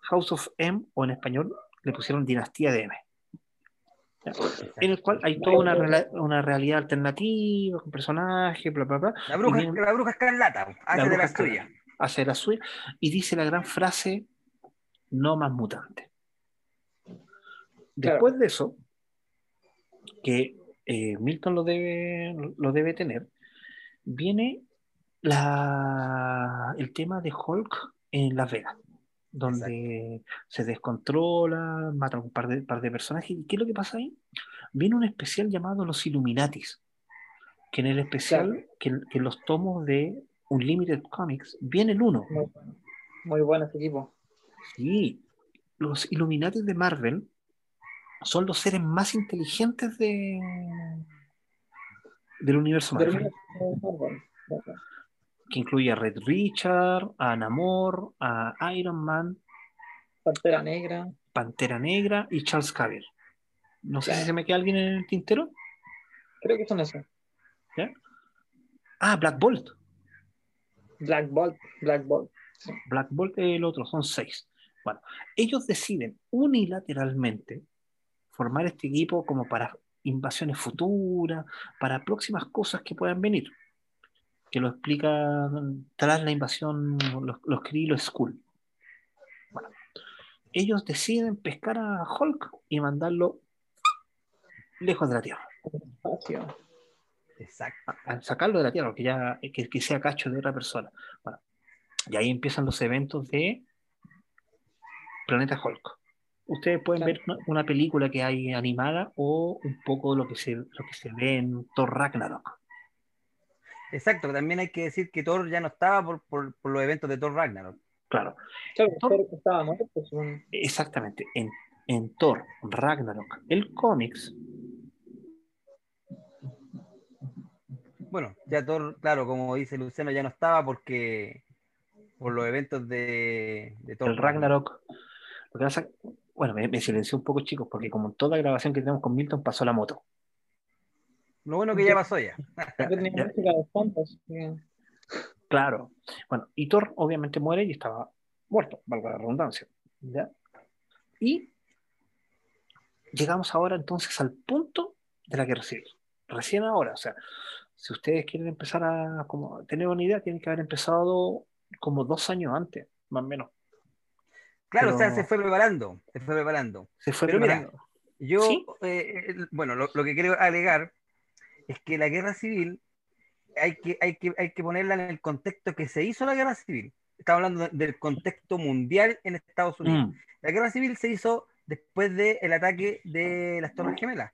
House of M, o en español le pusieron Dinastía de M. ¿Ya? En el cual hay toda una, rela- una realidad alternativa, con personajes, bla, bla, bla. La bruja, y viene- la bruja escarlata, hace de bruja la suya. hace la suya y dice la gran frase no más mutante. Después de eso, que eh, Milton lo debe, lo debe tener, viene la, el tema de Hulk en Las Vegas, donde se descontrola, mata a un par de, par de personajes. ¿Y qué es lo que pasa ahí? Viene un especial llamado Los Illuminatis, que en el especial, Claro. que, que en los tomos de Unlimited Comics, viene el uno. Muy bueno. Muy bueno ese equipo. Sí, los Illuminati de Marvel son los seres más inteligentes de, del universo Marvel, que incluye a Red Richard, a Namor, a Iron Man, Pantera Negra. Pantera Negra y Charles Xavier. No sé si se me queda alguien en el tintero. Creo que son esos. Ah, Black Bolt. Black Bolt. Black Bolt. Black Bolt es el otro, son seis. Bueno, ellos deciden unilateralmente formar este equipo como para invasiones futuras, para próximas cosas que puedan venir. Que lo explica tras la invasión los, los Kree y los Skull. Bueno, ellos deciden pescar a Hulk y mandarlo lejos de la Tierra. Exacto. a- a sacarlo de la Tierra, que ya que, que sea cacho de otra persona. Bueno, y ahí empiezan los eventos de Planeta Hulk. Ustedes pueden Claro. ver una, una película que hay animada o un poco lo que se, lo que se ve en Thor Ragnarok. Exacto, también hay que decir que Thor ya no estaba por, por, por los eventos de Thor Ragnarok. Claro, Claro, Thor- Thor estaba muerto. exactamente. En, en Thor Ragnarok, el cómics, Bueno, ya Thor, claro, como dice Luciano, ya no estaba porque por los eventos de, de Thor el Ragnarok, lo que pasa, bueno, me, me silenció un poco, chicos, porque como en toda grabación que tenemos con Milton pasó la moto. Lo bueno que ya pasó ya. Claro. Bueno, y Thor obviamente muere y estaba muerto, valga la redundancia. ¿ya? Y llegamos ahora entonces al punto de la guerra civil. Recién ahora, o sea, si ustedes quieren empezar a como, tener una idea, tienen que haber empezado como dos años antes, más o menos. Claro, Pero- o sea, se fue preparando, se fue preparando. Se fue Pero mira, preparando. Yo, ¿Sí? eh, eh, bueno, lo, lo que quiero alegar es que la guerra civil hay que, hay, que, hay que ponerla en el contexto que se hizo la guerra civil. Estamos hablando de- del contexto mundial en Estados Unidos. Mm, La guerra civil se hizo después del ataque de las Torres Gemelas.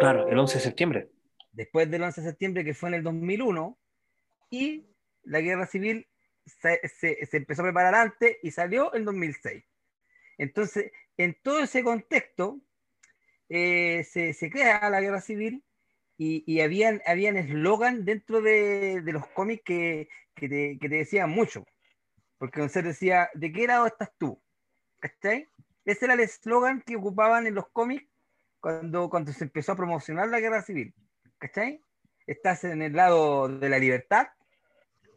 claro, el 11 de septiembre. después del 11 de septiembre, que fue en el 2001, y la guerra civil se, se- se empezó a preparar antes y salió en 2006. Entonces, en todo ese contexto, eh, se, crea la guerra civil y, y habían, habían eslogan dentro de, los cómics que, que, te, decían mucho. Porque entonces decía, ¿de qué lado estás tú? ¿Cachai? Ese era el eslogan que ocupaban en los cómics cuando, cuando se empezó a promocionar la guerra civil. ¿Cachai? ¿Estás en el lado de la libertad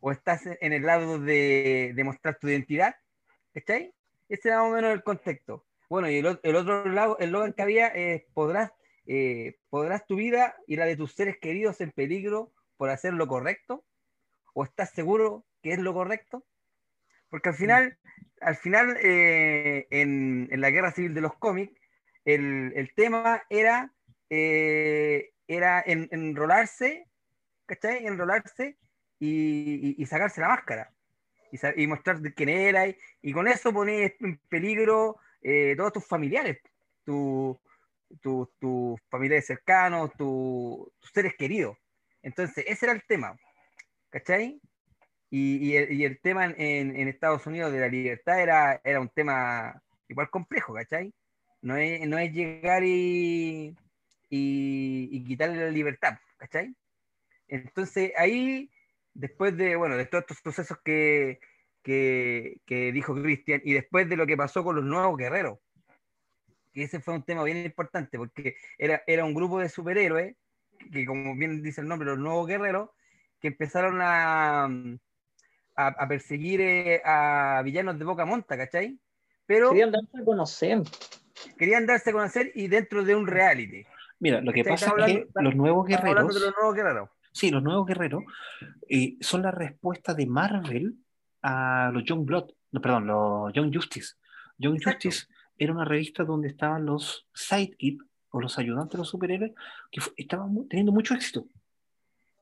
o estás en el lado de, de mostrar tu identidad? ¿Cachai? Ese era más o menos el contexto. Bueno, y el, el otro lado, el eslogan que había es, podrás, eh, podrás tu vida y la de tus seres queridos en peligro por hacer lo correcto, o estás seguro que es lo correcto, porque al final, al final eh, en, en, la guerra civil de los cómics, el, el tema era, eh, era en, enrolarse, ¿cachai? Enrolarse y, y, y sacarse la máscara y, y mostrar quién era, y, y, con eso pones en peligro eh, todos tus familiares, tus tu, tu familiares cercanos, tu, tus seres queridos. Entonces, ese era el tema, ¿cachai? Y, y, el, y el, tema en, en, Estados Unidos de la libertad era, era un tema igual complejo, ¿cachai? No es, no es llegar y, y, quitarle la libertad, ¿cachai? Entonces ahí, después de, bueno, de todos estos sucesos que, que, que dijo Cristian y después de lo que pasó con los nuevos guerreros, que ese fue un tema bien importante porque era, era un grupo de superhéroes, que como bien dice el nombre, los nuevos guerreros, que empezaron a, a, a perseguir eh, a villanos de boca monta, ¿cachai? Pero querían darse a conocer. Querían darse a conocer y dentro de un reality. Mira, lo que pasa es que los nuevos guerreros. De los nuevos guerreros. Sí, los nuevos guerreros eh, son la respuesta de Marvel a los Young Blood, no, perdón, los Young Justice. Young Exacto. Justice era una revista donde estaban los sidekicks o los ayudantes de los superhéroes que estaban teniendo mucho éxito.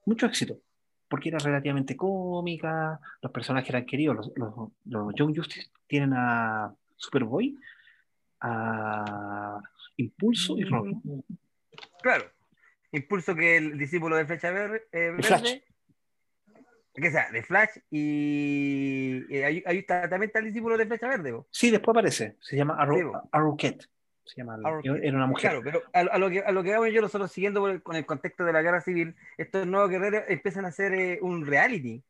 Mucho éxito. Porque era relativamente cómica, los personajes eran queridos. Los, los, los Young Justice tienen a Superboy, a Impulso y Robin. Claro. Impulso que el discípulo de Flecha Verde. Eh, verde Flash que sea, de Flash y, y ahí, ahí está, también está el discípulo de Flecha Verde. Sí, después aparece, se llama Arrow, Arrowcat. Se llama. Era una mujer. Claro, pero a, a, lo que, a lo que hago yo, nosotros siguiendo el, con el contexto de la guerra civil, estos nuevos guerreros empiezan a hacer eh, un reality.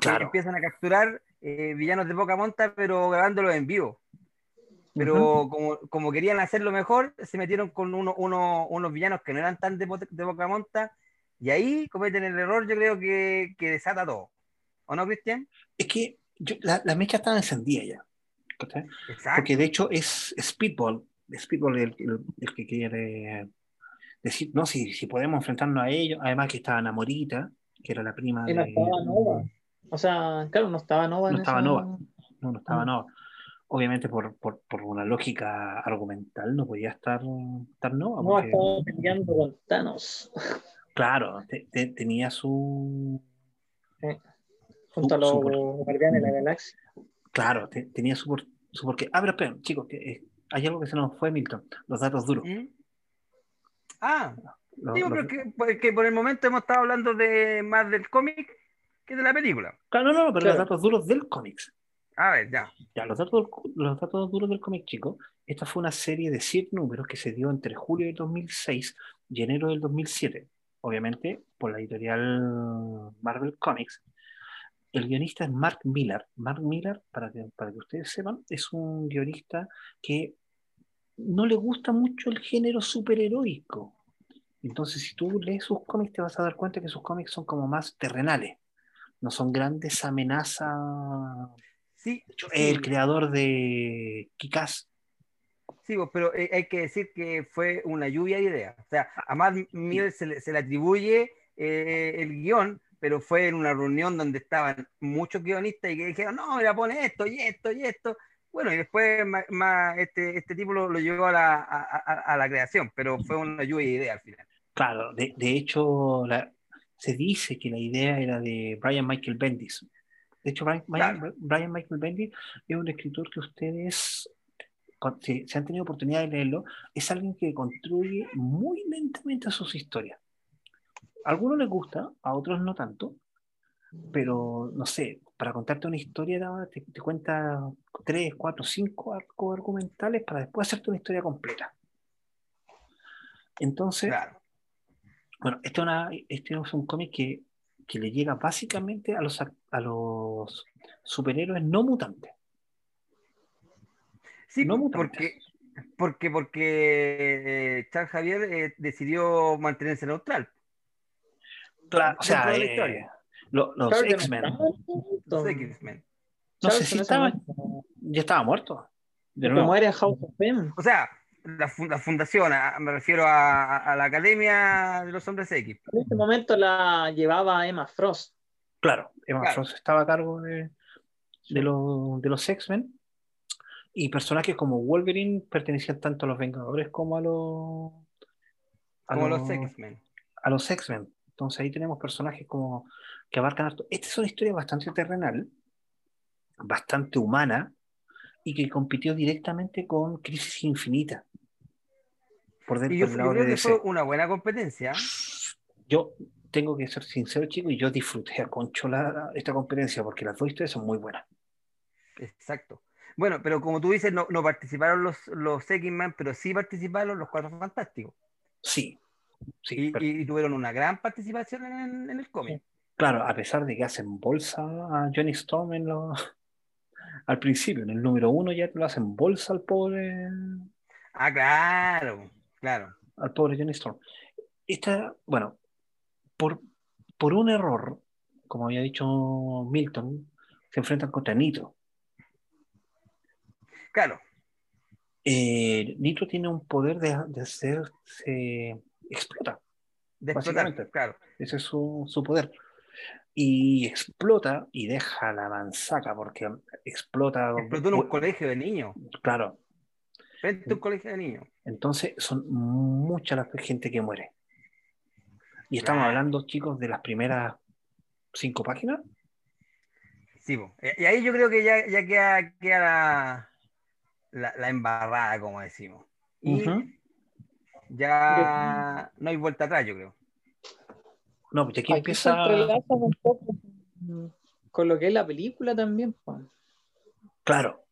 Claro. empiezan a capturar eh, villanos de poca monta, pero grabándolos en vivo. Pero uh -huh. como, como, querían hacerlo mejor, se metieron con uno, uno, unos villanos que no eran tan de, de poca monta y ahí cometen el error, yo creo que, que desata todo. ¿O no, Cristian? Es que yo, la, la, mecha estaba encendida ya. ¿okay? Porque de hecho es Speedball. Speedball el, el, el que quiere decir, no, si, si podemos enfrentarnos a ellos. Además que estaba Namorita, que era la prima de... No estaba Nova. O sea, claro, no estaba Nova. No estaba esa... Nova. No, no estaba mm. Nova. Obviamente por, por, por, una lógica argumental no podía estar, estar Nova. No, porque... estaba peleando con Thanos. Claro, te, te, tenía su. Sí. Junto su, a los su... guardianes de la galaxia. Claro, te, tenía su, su porqué. Ah, pero espera, chicos, que, eh, hay algo que se nos fue, Milton. Los datos duros. ¿Mm? Ah, los, digo, los... pero que, que, por el momento hemos estado hablando de más del cómic que de la película. Claro, no, no, pero claro. los datos duros del cómic. A ver, ya. Los datos, los datos duros del cómic, chicos. Esta fue una serie de siete números que se dio entre julio del 2006 y enero del 2007 obviamente por la editorial Marvel Comics. El guionista es Mark Millar. Mark Millar, para que, para que ustedes sepan, es un guionista que no le gusta mucho el género superheroico. Entonces, si tú lees sus cómics, te vas a dar cuenta que sus cómics son como más terrenales. No son grandes amenazas. Sí, de hecho, sí. el creador de Kikaz Sí, pero eh, hay que decir que fue una lluvia de ideas. O sea, a Matt Miller se le, se le atribuye eh, el guion, pero fue en una reunión donde estaban muchos guionistas y que dijeron, no, mira, pone esto y esto y esto. Bueno, y después más, más este, este tipo lo, lo llevó a la, a, a, a, la creación, pero fue una lluvia de ideas al final. Claro, de, de hecho, la, se dice que la idea era de Brian Michael Bendis. De hecho, Brian, claro. Brian Michael Bendis es un escritor que ustedes si, si, han tenido oportunidad de leerlo, es alguien que construye muy lentamente sus historias. A algunos les gusta, a otros no tanto, pero no sé, para contarte una historia te, te cuenta tres, cuatro, cinco arcos argumentales para después hacerte una historia completa. Entonces, claro. bueno, este, una, este es un cómic que, que le llega básicamente a los, a los superhéroes no mutantes. Sí, no mutantes. porque, porque, porque eh, Charles Javier eh, decidió mantenerse neutral. Claro, o sea, de la eh, historia. lo- los X-Men. Los. X-Men. No sé si estaba, ya estaba muerto. De nuevo. muere en House of M. O sea, la, fu- la fundación, a- me refiero a, la Academia de los Hombres X. En ese momento la llevaba Emma Frost. Claro, Emma Claro. Frost estaba a cargo de, de, los- de los X-Men. Y personajes como Wolverine pertenecían tanto a los Vengadores como a los. a Como los X-Men. a los X-Men. Entonces ahí tenemos personajes como que abarcan harto. Esta es una historia bastante terrenal, bastante humana, y que compitió directamente con Crisis Infinita. Por Y dentro yo, creo que fue una buena competencia. Yo tengo que ser sincero, chicos, y yo disfruté a concho la- esta competencia porque las dos historias son muy buenas. Exacto. Bueno, pero como tú dices, no, no participaron los, los X-Men, pero sí participaron los Cuatro Fantásticos. Sí, sí. Y, pero- y tuvieron una gran participación en, en el cómic. Claro, a pesar de que hacen bolsa a Johnny Storm en lo- al principio, en el número uno ya lo hacen bolsa al pobre, Ah, claro, claro. al pobre Johnny Storm. Esta, bueno, por, por un error, como había dicho Milton, se enfrentan contra Nitro. Claro, Eh, Nitro tiene un poder de, de hacerse explota. de Básicamente. explotar, claro. Ese es su, su poder. Y explota y deja la manzaca porque explota. Explotó en un colegio de niños, Claro. Frente a un colegio de niños. Entonces son mucha la gente que muere. Y estamos Claro. hablando, chicos, de las primeras cinco páginas. Sí, y ahí yo creo que ya, ya queda, queda la, la, la embarrada, como decimos. Y ya no hay vuelta atrás, yo creo. No, pues aquí Aquí se empieza. entrelaza un poco con- lo que es la película también. pues. Claro,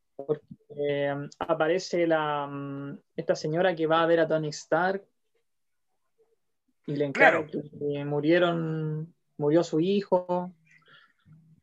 Eh, aparece la, mm, esta señora que va a ver a Tony Stark y le encarga Claro. que murieron, murió su hijo.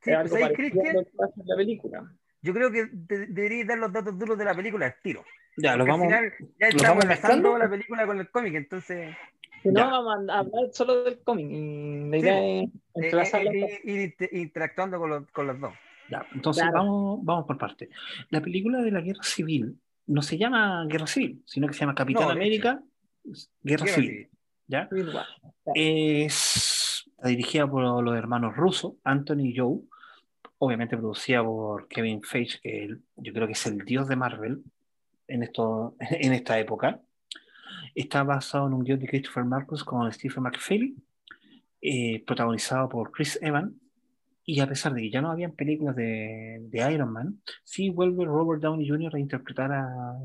Sí, Es pues ahí, parecido a Cristian, lo que pasa en la película. yo creo que de- deberíais dar los datos duros de la película al tiro. ya lo Porque vamos. al final ya ¿los estamos vamos enlazando la película con el cómic, entonces Si no, vamos a hablar solo del cómic. Y la Sí, idea po. es eh, eh, eh, ir inter- interactuando con los, con los dos. Ya, entonces Claro. vamos, vamos por partes. La película de la guerra civil no se llama Guerra Civil, sino que se llama Capitán No, de América Guerra, Guerra Civil. Civil. ¿ya? Es dirigida por los hermanos rusos, Anthony y Joe, obviamente producida por Kevin Feige, que él- yo creo que es el dios de Marvel en, esto, en esta época. Está basado en un guion de Christopher Marcus con Stephen McFeely, eh, protagonizado por Chris Evans. Y a pesar de que ya no habían películas de, de Iron Man, sí vuelve Robert Downey Jr. a interpretar a-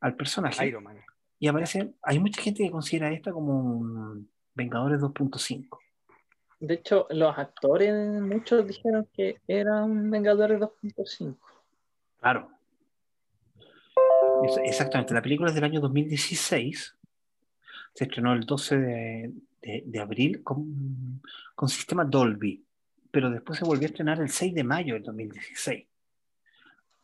al personaje. Iron Man. Y aparece, hay mucha gente que considera esta como un Vengadores 2.5. De hecho, los actores, muchos dijeron que eran Vengadores 2.5. Claro. Es- exactamente, la película es del año 2016. Se estrenó el 12 de, de- de abril con, con sistema Dolby, pero después se volvió a estrenar el 6 de mayo del 2016.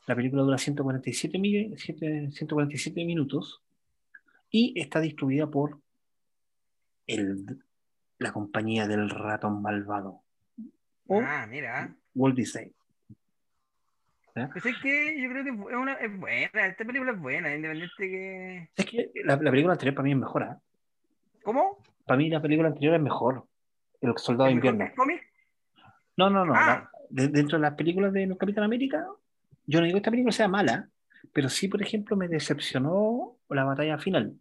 La película dura 147, mi- siete- 147 minutos y está distribuida por el, la compañía del ratón malvado, o Ah, mira. Walt Disney. Pues es que yo creo que es, una, es buena, esta película es buena, independiente que... Es que la, la película anterior para mí es mejor. ¿ah? ¿Cómo? Para mí la película anterior es mejor. El Soldado de ¿Es mejor Invierno. el cómic? No, no, no. Ah. la- de- dentro de las películas de Capitán América, yo no digo que esta película sea mala, pero sí, por ejemplo, me decepcionó la batalla final.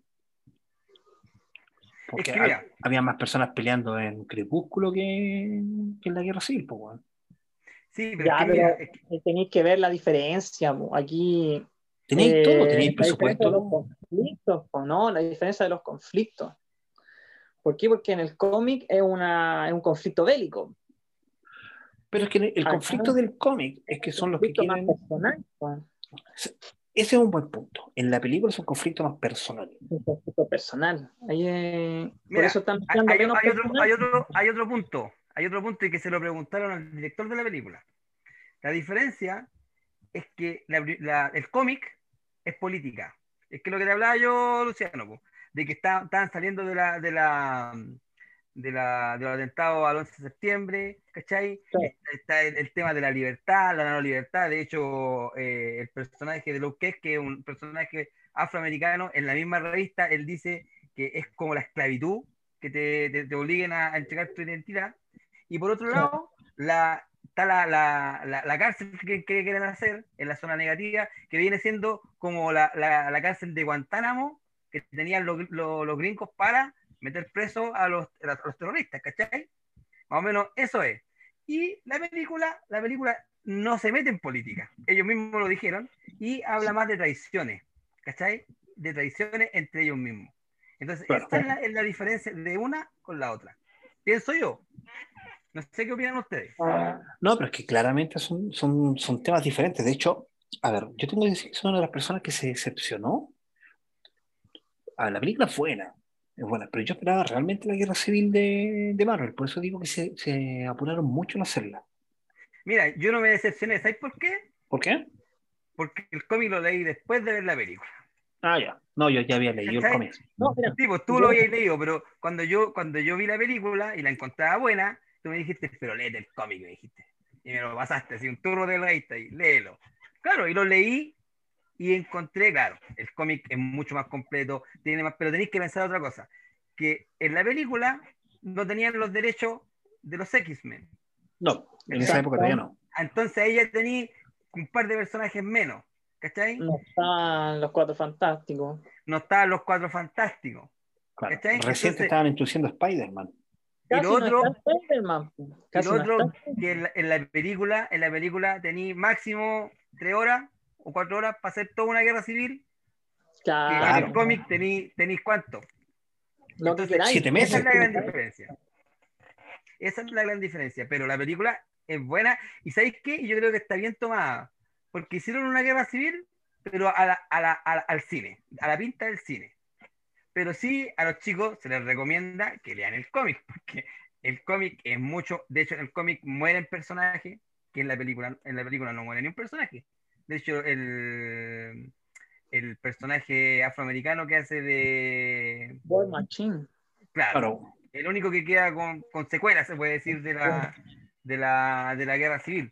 Porque que ha- mira. había más personas peleando en Crepúsculo que, que en la Guerra Civil. pues. Sí, pero Ya, es que pero es que- tenéis que ver la diferencia. po. Aquí. Tenéis eh, todo, tenéis la diferencia de los presupuesto. conflictos, po, ¿no? La diferencia de los conflictos. ¿Por qué? Porque en el cómic es, una, es un conflicto bélico. Pero es que el conflicto del cómic es que son los que quieren. personal, po. Ese es un buen punto. En la película es un conflicto más personal. un conflicto personal. Ahí, eh, por Mira, eso están hay, hay- menos hay otro, hay, otro, hay otro punto, hay otro punto y que se lo preguntaron al director de la película. La diferencia es que la la- el cómic es política. Es que lo que te hablaba yo, Luciano, de que estaban saliendo de la, de la de, la, de los atentados al 11 de septiembre, ¿cachai? Está el, tema de la libertad, la no libertad. De hecho, eh, el personaje de Luke que es un personaje afroamericano, en la misma revista, él dice que es como la esclavitud, que te, te, obliguen a, entregar tu identidad. Y por otro lado, la, está la, la, la, cárcel que, quieren hacer en la zona negativa, que viene siendo como la, cárcel de Guantánamo, que tenían los, los, los gringos para meter preso a los, los terroristas, ¿cachai? Más o menos eso es. Y la película, la película no se mete en política, ellos mismos lo dijeron, y habla más de traiciones, ¿cachai? De traiciones entre ellos mismos. Entonces, esta es la, diferencia de una con la otra. Pienso yo. No sé qué opinan ustedes. No, pero es que claramente son, son, son temas diferentes. De hecho, a ver, yo tengo que decir que soy una de las personas que se decepcionó. A la película fue buena, bueno, pero yo esperaba realmente la guerra civil de, de Marvel, por eso digo que se, se, apuraron mucho en hacerla. Mira, yo no me decepcioné, ¿sabes por qué? ¿Por qué? Porque el cómic lo leí después de ver la película. Ah, ya. No, yo ya había leído el cómic. No, sí, pues tú lo habías leído, pero cuando yo, cuando yo vi la película y la encontraba buena, tú me dijiste, pero léete el cómic, me dijiste. Y me lo pasaste así, un turno de la y léelo. Claro, y lo leí y encontré, claro, el cómic es mucho más completo, tiene más, pero tenéis que pensar otra cosa, que en la película no tenían los derechos de los X-Men. No, en esa época todavía no. Entonces ahí ya tenía un par de personajes menos, ¿cachai? No estaban los cuatro fantásticos. No estaban los cuatro fantásticos. Claro, recién estaban introduciendo Spider-Man. Y lo otro, y lo otro que en la, en la, película, en la película tenía máximo tres horas o cuatro horas para hacer toda una guerra civil. Claro. en el cómic tenéis, tenéis cuánto. Siete meses. Esa es la gran diferencia. Esa es la gran diferencia. Pero la película es buena. ¿Y sabéis qué? Yo creo que está bien tomada. Porque hicieron una guerra civil, pero a la, a la, al cine, a la pinta del cine. Pero sí, a los chicos se les recomienda que lean el cómic, porque el cómic es mucho. De hecho, en el cómic mueren personajes que en la película, en la película no muere ni un personaje. De hecho, el, el personaje afroamericano que hace de. War Machine. Claro. El único que queda con, con, secuelas, se puede decir, de la, de la, de la guerra civil.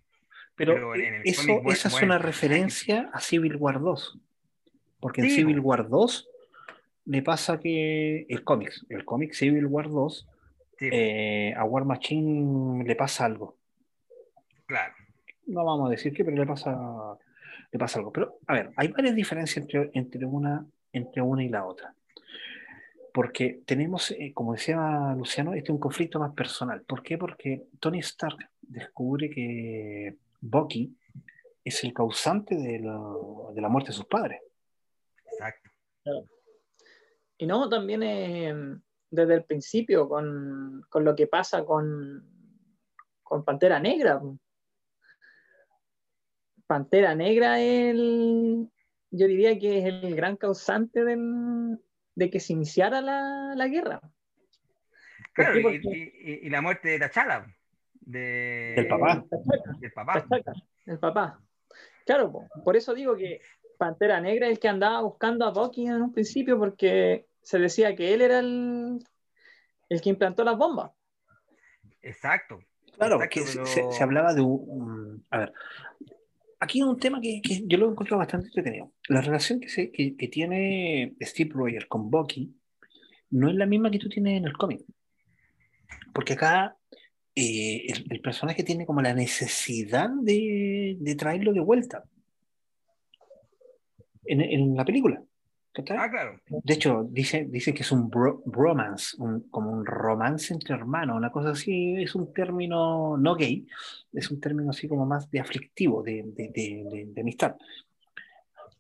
Pero, eso, esa es una referencia a Civil War 2. Porque en Civil War 2 le pasa que el cómic, el cómic Civil War 2, eh, a War Machine le pasa algo. Claro. No vamos a decir qué, pero le pasa le pasa algo. Pero, a ver, hay varias diferencias entre, entre, una, entre una y la otra. Porque tenemos, eh, como decía Luciano, este es un conflicto más personal. ¿Por qué? Porque Tony Stark descubre que Bucky es el causante de, de la muerte de sus padres. Exacto. Y no, también eh, desde el principio, con, con, lo que pasa con, con Pantera Negra. Pantera Negra el, yo diría que es el gran causante de que se iniciara la, guerra. Claro, y, la muerte de Tachala, de, del papá. del papá. el papá. Claro, por eso digo que Pantera Negra es el que andaba buscando a Bucky en un principio porque se decía que él era el, el que implantó las bombas. Exacto. Claro, que se, se, hablaba de un... A ver, aquí hay un tema que, yo lo encuentro bastante entretenido. La relación que, tiene Steve Rogers con Bucky no es la misma que tú tienes en el cómic. Porque acá eh, el, personaje tiene como la necesidad de, traerlo de vuelta en la película. Ah, claro. De hecho, dice, dice que es un bromance, como un romance entre hermanos, una cosa así, es un término no gay, es un término así como más de aflictivo, de, de, de, amistad.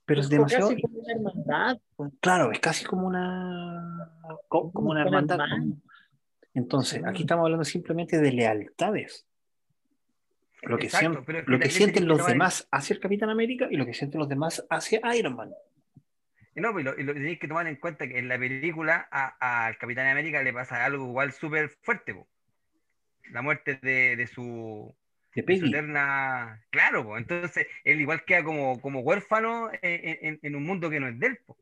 Pero es, demasiado... Casi como una hermandad. Claro, es casi como una, como una hermandad. Entonces, aquí estamos hablando simplemente de lealtades. Lo que, lo que sienten los demás hacia el Capitán América y lo que sienten los demás hacia Iron Man. Y no, pues, y lo, tenéis que tomar en cuenta que en la película al Capitán América le pasa algo igual súper fuerte, la muerte de, su, De su Peggy. eterna. Claro, pues, entonces él igual queda como, como huérfano en, en- en un mundo que no es de él, po,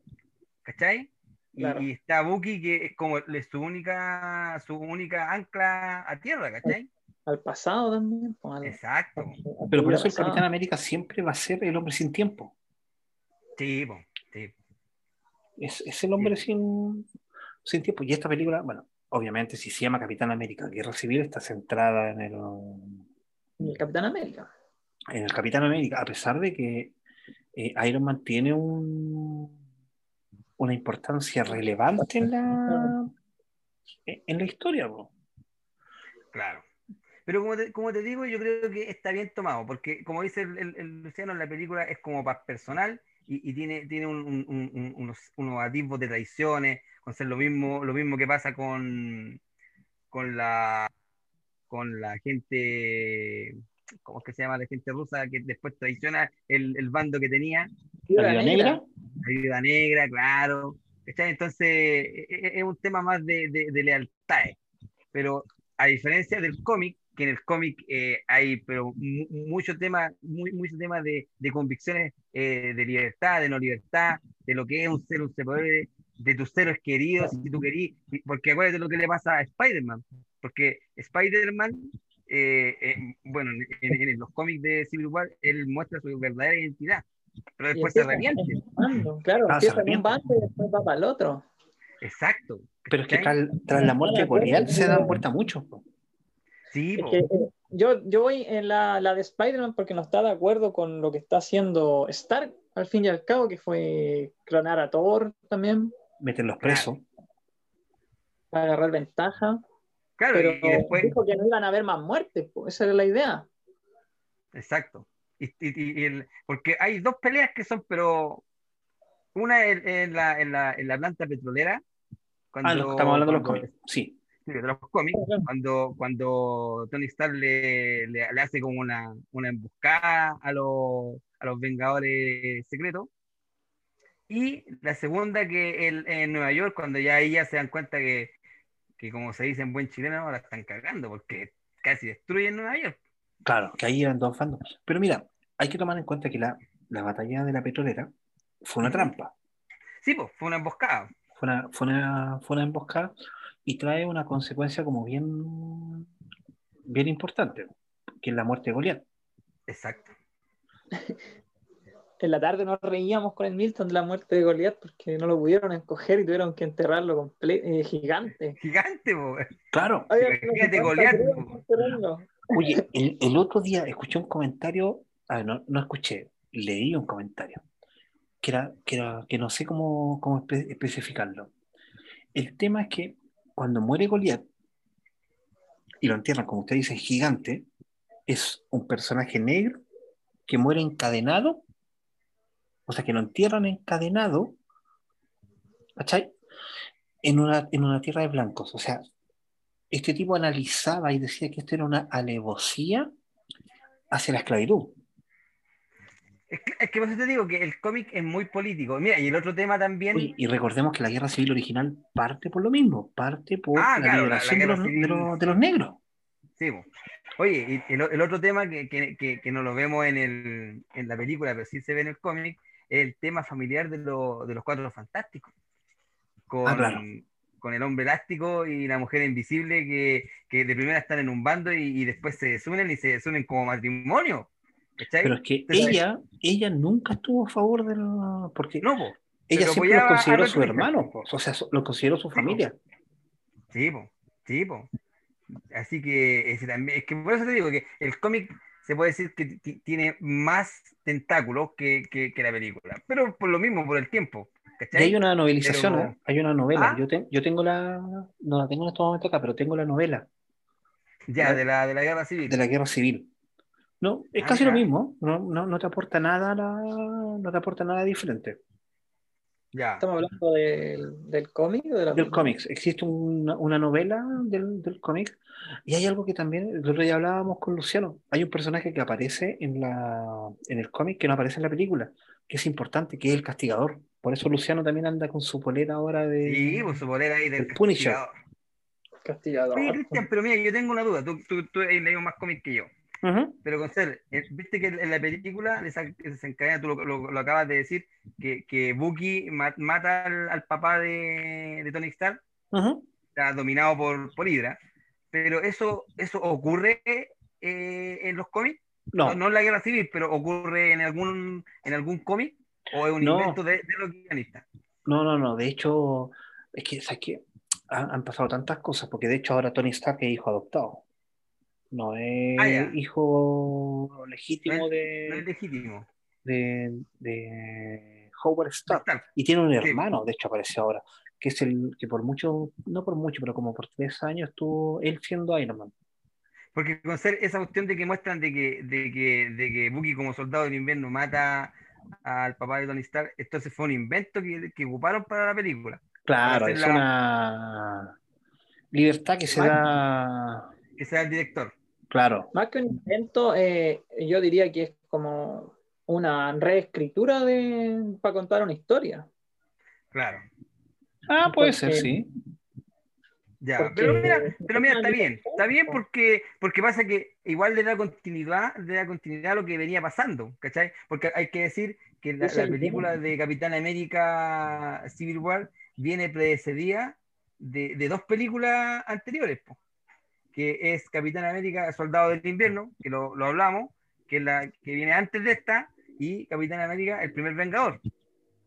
¿cachai? Y, Claro. y está Bucky que es como le- su única, su única ancla a tierra, ¿cachai? Al pasado también. al- Exacto. al- Pero por eso el. Capitán América siempre va a ser el hombre sin tiempo. Sí, po, sí. Es, es el hombre sin, sin tiempo. Y esta película, bueno, obviamente si se llama Capitán América, Guerra Civil, está centrada en el, El Capitán América. en el Capitán América, a pesar de que eh, Iron Man tiene un, una importancia relevante en la, en la historia. Claro. Pero como te, como te digo, yo creo que está bien tomado, porque como dice el, el- el Luciano en la película, es como para personal y, y tiene, tiene un- un- un- un- unos, unos atisbos de traiciones, con ser lo mismo, lo mismo que pasa con, con la con la gente, ¿cómo es que se llama? La gente rusa que después traiciona el, el bando que tenía, La Viuda Negra, la viuda negra, claro. Entonces, e- e- es un tema más de, de, de lealtades. Pero a diferencia del cómic, que en el cómic eh, hay pero mu- mucho tema, muy, mucho tema de, de convicciones eh, de libertad, de no libertad, de lo que es un ser, un superhéroe, de tus seres queridos, si tú querís, porque acuérdate lo que le pasa a Spider-Man, porque Spider-Man, eh, eh, bueno, en, en los cómics de Civil War, él muestra su verdadera identidad, pero después se en bando, Claro, Ah, empieza en un bando y después va para el otro. Exacto. pero es que tras, tras la muerte de Goliath se dan vuelta muchos. po. Sí, Es que, eh, yo, yo voy en la, la de Spider-Man porque no está de acuerdo con lo que está haciendo Stark, al fin y al cabo, que fue clonar a Thor también, Meterlos presos. para agarrar ventaja. claro, Pero y, y después, dijo que no iban a haber más muertes, pues, esa era la idea. exacto. Y, y- y el- porque hay dos peleas que son, pero una en, en la, en, la, en la planta petrolera. Cuando, Ah, lo que estamos hablando de los cuando- cómics. Sí. De los cómics, cuando, cuando Tony Stark le, le, le hace como una, una emboscada a los, a los Vengadores secretos. Y la segunda que el- en Nueva York, cuando ya ahí ya se dan cuenta que, que como se dice en buen chileno, la están cagando porque casi destruyen Nueva York. Claro, que ahí eran dos fandoms. Pero mira, hay que tomar en cuenta que la, la batalla de la petrolera fue una trampa. Sí, pues, fue una emboscada. Fue una, fue una, fue una emboscada y trae una consecuencia como bien, bien importante, que es la muerte de Goliat. Exacto. En la tarde nos reíamos con el Milton de la muerte de Goliath porque no lo pudieron encoger y tuvieron que enterrarlo comple- eh, gigante. Gigante, pues. Claro. Ay, Imagínate no, Goliat. Oye, el, el otro día escuché un comentario, ah, no, no escuché, leí un comentario, que era, que era, que no sé cómo, cómo espe- especificarlo. El tema es que cuando muere Goliat y lo entierran, como usted dice, gigante, es un personaje negro que muere encadenado, o sea, que lo entierran encadenado, ¿cachai? En una, en una tierra de blancos. O sea, este tipo analizaba y decía que esto era una alevosía hacia la esclavitud. Es que, es que por eso te digo que el cómic es muy político. Mira, y el otro tema también. Oye, y recordemos que la guerra civil original parte por lo mismo, parte por Ah, la claro, la- liberación la de, guerra los, de los- de los negros. Sí, po. Oye, y el, el otro tema que, que, que, que no lo vemos en, el, en la película, pero sí se ve en el cómic, es el tema familiar de, lo- de los cuatro fantásticos. Con, Ah, claro. con el hombre elástico y la mujer invisible que, que de primera están en un bando y, y después se desunen y se desunen como matrimonio. ¿Cachai? Pero es que Entonces, ella, ella nunca estuvo a favor de la... Porque No, po. ella siempre los consideró hermanos, po, o sea, lo consideró su familia. Sí, po, sí, po. Así que también, es que por eso te digo que el cómic se puede decir que ti- tiene más tentáculos que, que, que la película. Pero por lo mismo, por el tiempo. Y hay una novelización, Pero- ¿eh? hay una novela. ¿Ah? Yo, te- yo tengo la, no la tengo en este momento acá, pero tengo la novela Ya, de la, de la guerra civil. de la guerra civil. No, es casi lo mismo, no, no, no te aporta nada, la- no te aporta nada diferente. Ya. Estamos hablando del, del cómic o de la Del cómics, existe una, una novela del, del cómic y hay algo que también, el otro día hablábamos con Luciano, hay un personaje que aparece en, la, en el cómic que no aparece en la película, que es importante, que es el castigador. Por eso Luciano también anda con su polera ahora de... Sí, pues su poder ahí del El Punisher. castigador. castigador. Oye, Cristian, pero mira, yo tengo una duda. Tú, tú, tú has leído más cómics que yo. Ujú. Pero ser, eh, viste que en la película desencadena, tú lo, lo- lo acabas de decir, que, que Bucky ma- mata al, al papá de, de Tony Stark, Ujú. está dominado por, por Hydra. Pero eso, eso ocurre eh, en los cómics, No, no, no en la guerra civil, pero ocurre en algún, en algún cómic o es un No. invento de, de los guionistas. no, no, no. De hecho, es que, ¿sabes qué? Han, han pasado tantas cosas, porque de hecho ahora Tony Stark es hijo adoptado. No es Ah, ya. hijo legítimo No de, es legítimo. de, de Howard Stark. Stark. Y tiene un Sí. hermano, de hecho, aparece ahora, que es el que por mucho, no por mucho, pero como por tres años estuvo él siendo Iron Man. Porque con ser esa cuestión de que muestran de que, de que, de que Bucky como soldado del invierno mata al papá de Tony Stark, entonces fue un invento que, que ocuparon para la película. Claro, es la- una libertad que se da, Que sea el director. Claro, Más que un invento, eh, yo diría que es como una reescritura de, para contar una historia. Claro. Ah, puede ser, sí. Ya, Porque- pero mira, pero mira, está bien, está bien porque, porque pasa que igual le da continuidad, le da continuidad a lo que venía pasando, ¿cachai? Porque hay que decir que la, película de Capitán América Civil War viene precedida de, de dos películas anteriores, po, que es Capitán América Soldado del Invierno, que lo, lo hablamos, que, es la, que viene antes de esta, y Capitán América El Primer Vengador,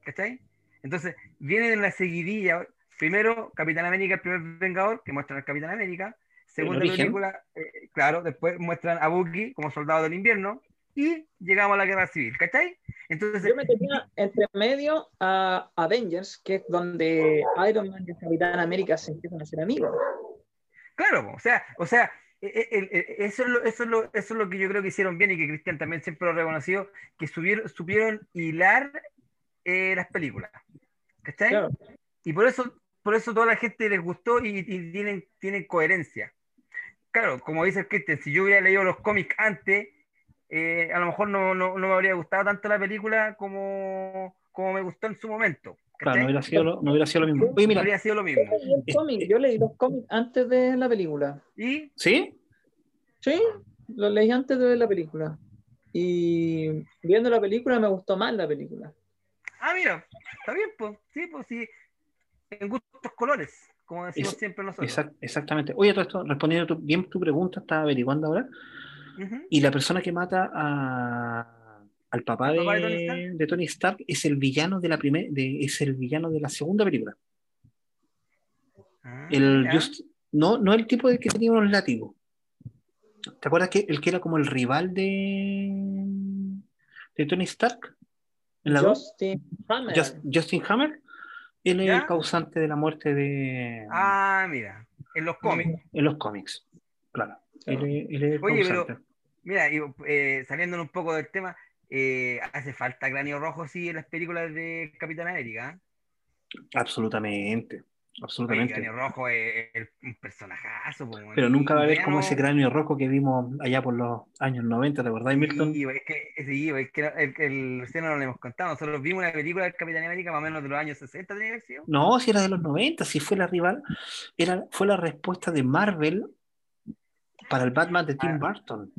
¿cachai? Entonces, viene en la seguidilla. Primero, Capitán América, el primer Vengador, que muestran al Capitán América. Segunda película, eh, claro, después muestran a Bucky como soldado del invierno. Y llegamos a la guerra civil, ¿cachai? Entonces, Yo me tenía entre medio a Avengers, que es donde Iron Man y Capitán América se empiezan a hacer amigos. Claro, o sea, o sea, eh, el- eh, eso, es lo, eso, es lo, eso es lo que yo creo que hicieron bien y que Cristian también siempre lo ha reconocido, que subieron, supieron hilar eh, las películas. ¿Cachai? Claro. Y por eso, por eso toda la gente les gustó y, y tienen, tienen coherencia. Claro, como dice el Christian, si yo hubiera leído los cómics antes, eh, a lo mejor no, no, no me habría gustado tanto la película como, como me gustó en su momento. Claro, no hubiera sido lo, no hubiera sido lo mismo. Oye, mira, sido lo mismo. Yo leí el cómic, yo leí los cómics antes de la película. Y ¿sí? Sí, los leí antes de ver la película. Y viendo la película me gustó más la película. Ah, mira, está bien, pues, sí, pues sí, en gustos colores, como decimos Es- siempre nosotros. Exact- exactamente. Oye, todo esto, respondiendo tu- bien tu pregunta, estaba averiguando ahora. Y la persona que mata a- al papá, ¿Al de, papá de Tony Stark? de Tony Stark es el villano de la primer, de, es el villano de la segunda película. Ah, El. Just- no, no el tipo de que tenía unos látigos. ¿Te acuerdas que el que era como el rival de, de Tony Stark? En la dos? Justin Hammer. Just- Justin Hammer. Él es el causante de la muerte de Ah, mira, en los cómics. en los cómics. Claro. Él, es- él es el Oye, pero-. Mira, y, eh, saliendo un poco del tema, eh, hace falta cráneo rojo, sí, en las películas de Capitán América. Absolutamente. Absolutamente. cráneo rojo es, es un personajazo. Pero nunca va a haber como ese cráneo rojo que vimos allá por los años 90, ¿te acordás, Milton? Sí, es que, sí, es que el, el, no lo hemos contado. Nosotros vimos una película del Capitán América más o menos de los años 60, tenía que sido. No, si era de los 90, si fue la rival, era, fue la respuesta de Marvel para el Batman de Tim Ah. Burton.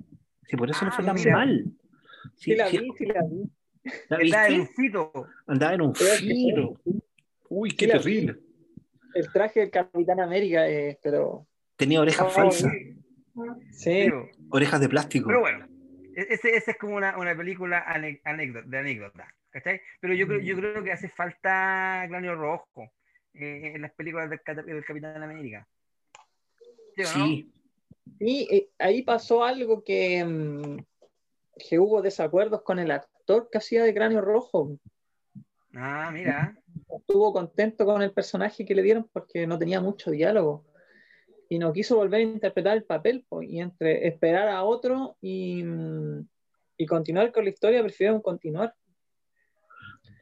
Si por eso no Ah, fue tan mira. mal. Sí, la vi, sí la vi. ¿la Que estaba en un fito. Andaba en un filo. Uy, qué Sí terrible. El traje del Capitán América, eh, pero Tenía orejas Oh, falsas, sí. Orejas de plástico. Pero bueno, e- ese, ese es como una, una película anécdota, de anécdota. ¿cachai? Pero yo creo, yo creo que hace falta cráneo rojo eh, en las películas del, del Capitán América. ¿Sí o no? Sí, Y eh, ahí pasó algo que, mm, que hubo desacuerdos con el actor que hacía de Cráneo Rojo. Ah, mira. Estuvo contento con el personaje que le dieron porque no tenía mucho diálogo. Y no quiso volver a interpretar el papel. y entre esperar a otro y, mm, y continuar con la historia, prefirieron continuar.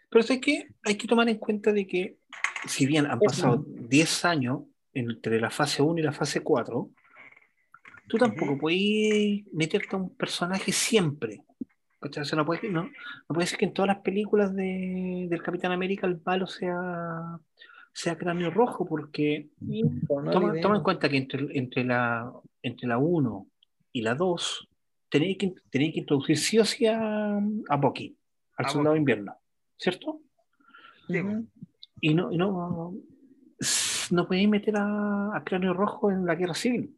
pero sé que hay que tomar en cuenta de que, si bien han Es pasado 10 años entre la fase 1 y la fase 4, tú tampoco Ujú. puedes meterte a un personaje siempre. ¿cachai? O sea, no, puede, no, no puede ser que en todas las películas de, del Capitán América el malo sea, sea cráneo rojo, porque no toma, toma en cuenta que entre, entre, la, entre la 1 y la 2 tenéis que, tenéis que introducir sí o sí a, a Bucky, al A soldado de invierno, ¿cierto? Sí. Y no, y no, no podéis meter a, a Cráneo Rojo en la guerra civil.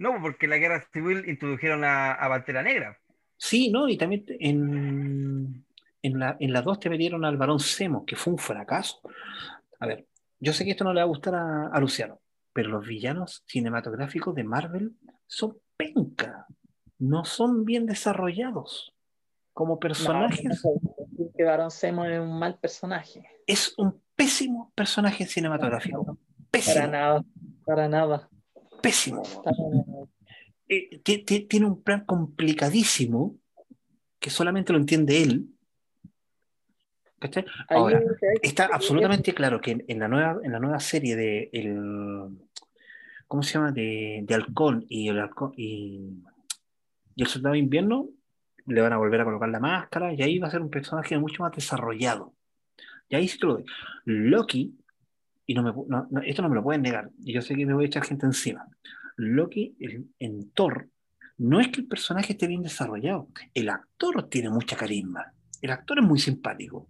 No, porque en la guerra civil introdujeron a, a Pantera Negra. Sí, ¿no? Y también en, en, la, en las dos te metieron al varón Semo, que fue un fracaso. A ver, yo sé que esto no le va a gustar a, a Luciano, pero los villanos cinematográficos de Marvel son penca, no son bien desarrollados como personajes. No, que Barón Zemo es un mal personaje. Es un pésimo personaje cinematográfico. Para Pésimo, nada, para nada. Pésimo. Eh, ti- ti- tiene un plan complicadísimo que solamente lo entiende él. Ahora, está absolutamente claro que en, en la nueva, en la nueva serie de el, ¿cómo se llama? De, de Halcón y el Halcón y, y el Soldado de Invierno le van a volver a colocar la máscara y ahí va a ser un personaje mucho más desarrollado. Y ahí sí te lo doy. Loki, y esto no me lo pueden negar, y yo sé que me voy a echar gente encima. Loki en, en Thor no es que el personaje esté bien desarrollado, el actor tiene mucha carisma, el actor es muy simpático.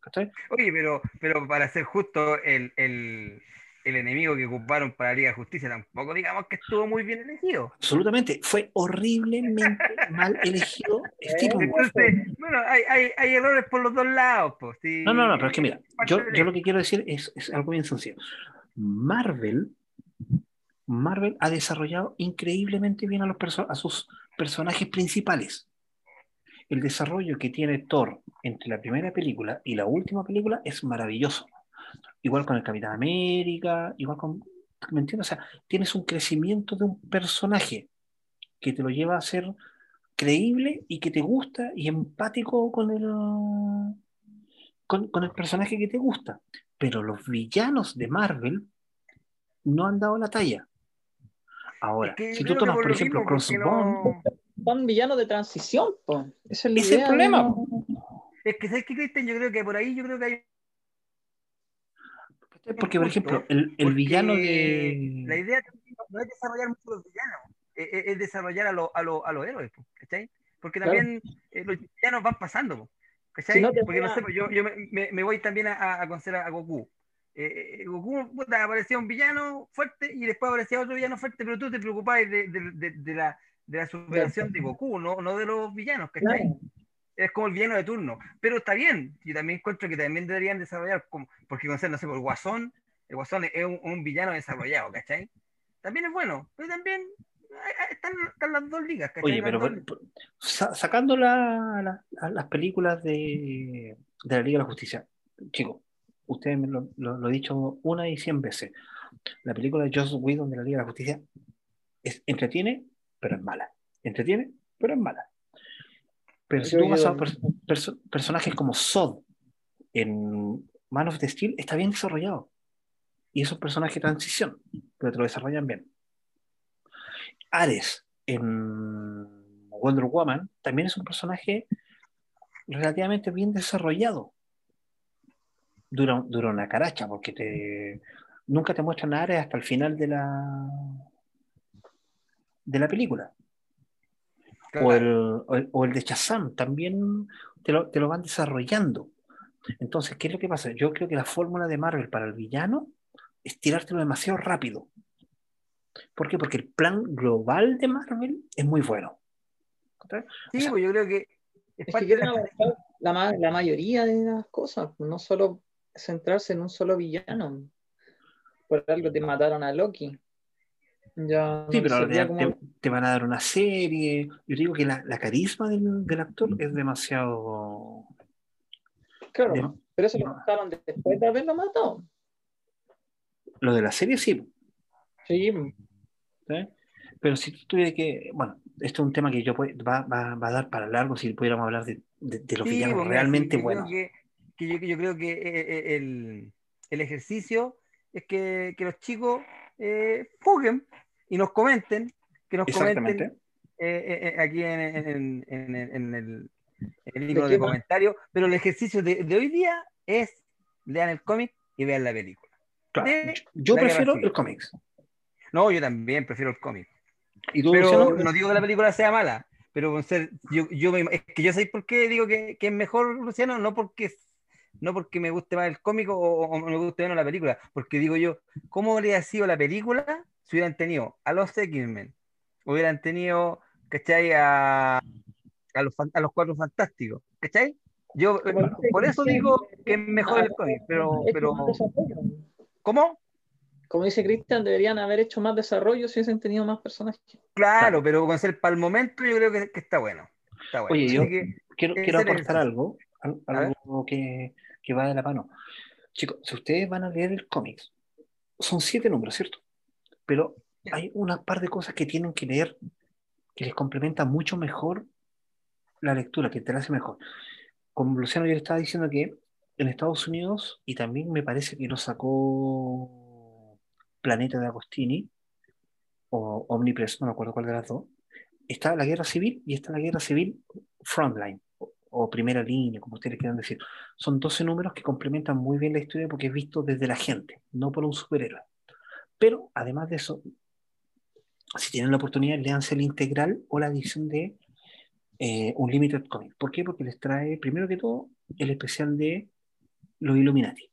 ¿Cachai? Oye, pero, pero para ser justo, el, el enemigo que ocuparon para la Liga de Justicia tampoco digamos que estuvo muy bien elegido. Absolutamente, fue horriblemente mal elegido Stephen Wolf. Entonces, bueno, hay, hay, hay errores por los dos lados. Pues, sí. No, no, no, pero es que mira, yo, yo lo que quiero decir es, es algo bien sencillo. Marvel, Marvel ha desarrollado increíblemente bien a, los perso- a sus personajes principales. El desarrollo que tiene Thor entre la primera película y la última película es maravilloso. Igual con el Capitán América, igual con... ¿Me entiendes? O sea, tienes un crecimiento de un personaje que te lo lleva a ser creíble y que te gusta y empático con el, con, con el personaje que te gusta. Pero los villanos de Marvel no han dado la talla. Ahora, Es que si tú tomas, por lo ejemplo, mismo, Crossbone, no- Son villanos de transición, po. Esa es la Es el problema. Es que, ¿sabes qué, Cristian? Yo creo que por ahí yo creo que hay porque por ejemplo, el, el Porque villano La de... idea también no es desarrollar mucho los villanos, es, es- es desarrollar a, los a, los- a los héroes, ¿cachai? Porque Claro. también eh, los villanos van pasando, ¿cachai? Si no Porque no sé, pues, yo, yo me, me- me voy también a, a conocer a, a Goku. Eh, eh, Goku puta, aparecía un villano fuerte y después aparecía otro villano fuerte, pero tú te preocupabas de, de- de- de la, de la superación de Goku, no, no de los villanos, ¿cachai? Claro. Es como el villano de turno. Pero está bien, yo también encuentro que también deberían desarrollar, como, porque con ser, no sé, por el Guasón, el Guasón es un, un villano desarrollado, ¿cachai? También es bueno, pero también están, están las dos ligas, ¿cachai? Oye, pero sa- sacando la- la- las películas de, de la Liga de la Justicia, chicos, ustedes me lo, lo- lo he dicho una y cien veces. La película de Joss Whedon de la Liga de la Justicia es, entretiene, pero es mala. Entretiene, pero es mala. Pero si tú vas a pers- perso- personajes como Zod en Man of the Steel, está bien desarrollado. Y es un personaje de transición, pero te lo desarrollan bien. Ares en Wonder Woman también es un personaje relativamente bien desarrollado. Dura, dura una caracha porque te, nunca te muestran a Ares hasta el final de la, de la película. Claro. O, el, o, el, o el de Shazam también te lo, te lo van desarrollando. Entonces, ¿qué es lo que pasa? Yo creo que la fórmula de Marvel para el villano es tirártelo demasiado rápido. ¿Por qué? Porque el plan global de Marvel es muy bueno. Sí, o sea, pues yo creo que es Es que quieren la- abarcar la, ma- la mayoría de las cosas, no solo centrarse en un solo villano. Por algo te mataron a Loki. Ya Sí, no pero te, como- te- te van a dar una serie. Yo digo que la, la carisma del, del actor es demasiado. Claro, de- pero eso lo mataron después de haberlo matado. lo de la serie sí. Sí, ¿sí? Pero si tú tuvieras que. Bueno, esto es un tema que yo puede- va, va- va a dar para largo si pudiéramos hablar de, de- de los Sí, villanos mira, realmente sí, yo creo buenos. que- que yo, que yo creo que eh, eh, el, el ejercicio es que, que los chicos eh, juguen y nos comenten, que nos comenten eh, eh, eh, aquí en, en- en- en- en el, en el libro ¿De comentarios, pero el ejercicio de, de hoy día es lean el cómic y vean la película. Claro, de yo prefiero el cómics. No, yo también prefiero el cómic. ¿Y tú, Pero no digo que la película sea mala, pero con ser, yo, yo me, es que yo sé por qué digo que, que es mejor Luciano, no porque no porque me guste más el cómico o, o me guste menos la película, porque digo yo, ¿cómo habría sido la película si hubieran tenido a los X-Men? Hubieran tenido, ¿cachai? A, a, los, a los cuatro fantásticos, ¿cachai? Yo por eso digo que es mejor el cómic, pero, pero. ¿cómo? Como dice Cristian, deberían haber hecho más desarrollo si hubiesen tenido más personajes. Claro, pero con ser para el momento yo creo que, que está bueno. Está bueno. Oye, Así yo- que- quiero, quiero aportar algo. Algo que, que va de la mano. Chicos, si ustedes van a leer el cómic, son siete números, ¿cierto? Pero hay una par de cosas que tienen que leer que les complementa mucho mejor la lectura, que te la hace mejor. Como Luciano ya le estaba diciendo que en Estados Unidos, y también me parece que lo sacó Planeta de Agostini, o Omnipress, no me acuerdo cuál de las dos, está la guerra civil y está la guerra civil frontline o, primera línea, como ustedes quieran decir. Son 12 números que complementan muy bien la historia porque es visto desde la gente, no por un superhéroe. Pero además de eso, si tienen la oportunidad, léanse el integral o la edición de eh, Unlimited Comic. ¿Por qué? Porque les trae, primero que todo, el especial de los Illuminati.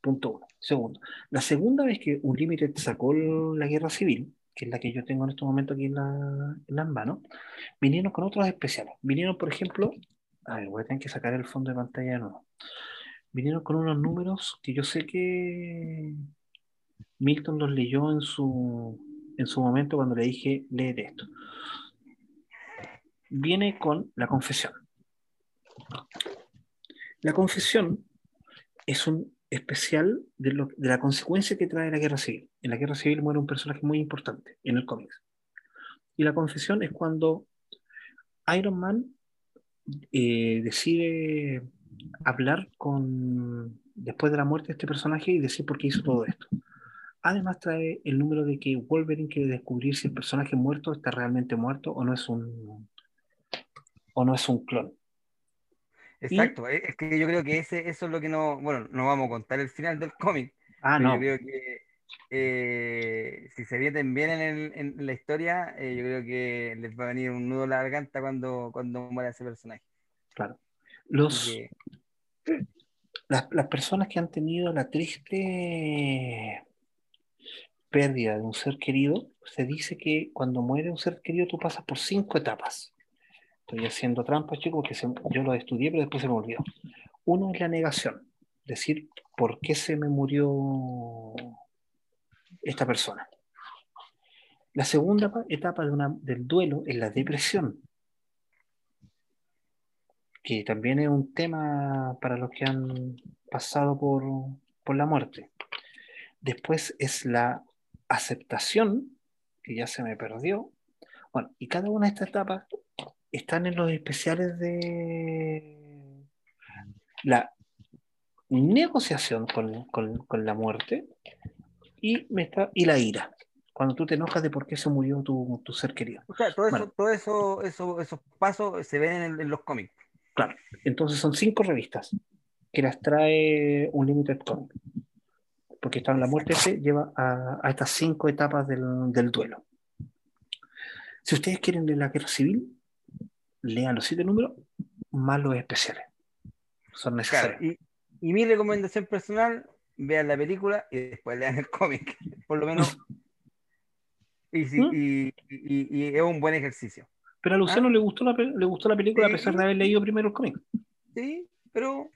Punto uno. Segundo, la segunda vez que Unlimited sacó la guerra civil, que es la que yo tengo en este momento aquí en, la, en las manos, vinieron con otros especiales. Vinieron, por ejemplo, a ver, voy a tener que sacar el fondo de pantalla de nuevo. Vinieron con unos números que yo sé que Milton los leyó en su, en su momento cuando le dije, léete esto. Viene con la confesión. La confesión es un especial de, lo- de la consecuencia que trae la guerra civil. En la guerra civil muere un personaje muy importante en el cómic. Y la confesión es cuando Iron Man eh, decide hablar con después de la muerte de este personaje y decir por qué hizo todo esto. Además trae el número de que Wolverine quiere descubrir si el personaje muerto está realmente muerto o no es un o no es un clon. Exacto, es es que yo creo que ese, eso es lo que no, bueno, no vamos a contar el final del cómic, Ah, no. yo creo que eh, si se meten bien en, el- en la historia, eh, yo creo que les va a venir un nudo a la garganta cuando, cuando muera ese personaje. Claro. Los, que, las, las personas que han tenido la triste pérdida de un ser querido, se dice que cuando muere un ser querido tú pasas por cinco etapas. Estoy haciendo trampas, chicos, porque se- yo lo estudié, pero después se me olvidó. Uno es la negación, decir por qué se me murió esta persona. La segunda pa- etapa de una- del duelo es la depresión, que también es un tema para los que han pasado por, por la muerte. Después es la aceptación, que ya se me perdió. Bueno, y cada una de estas etapas están en los especiales de la negociación con, con- con la muerte y, me está, y la ira. Cuando tú te enojas de por qué se murió tu, tu ser querido. o sea, todo eso, Bueno. todo eso, eso, esos pasos se ven en, en los cómics. Claro, entonces son cinco revistas que las trae un Limited Comic. Porque está en la muerte se lleva a, a estas cinco etapas del, del duelo. Si ustedes quieren leer la guerra civil, lean los siete números más los especiales. Son Claro, necesarios. y, y mi recomendación personal, vean la película y después lean el cómic, por lo menos. Y, si- ¿Mm? y- y- y es un buen ejercicio. Pero a Luciano le, gustó la, le gustó la película Sí. a pesar de haber leído primero el cómic. Sí, pero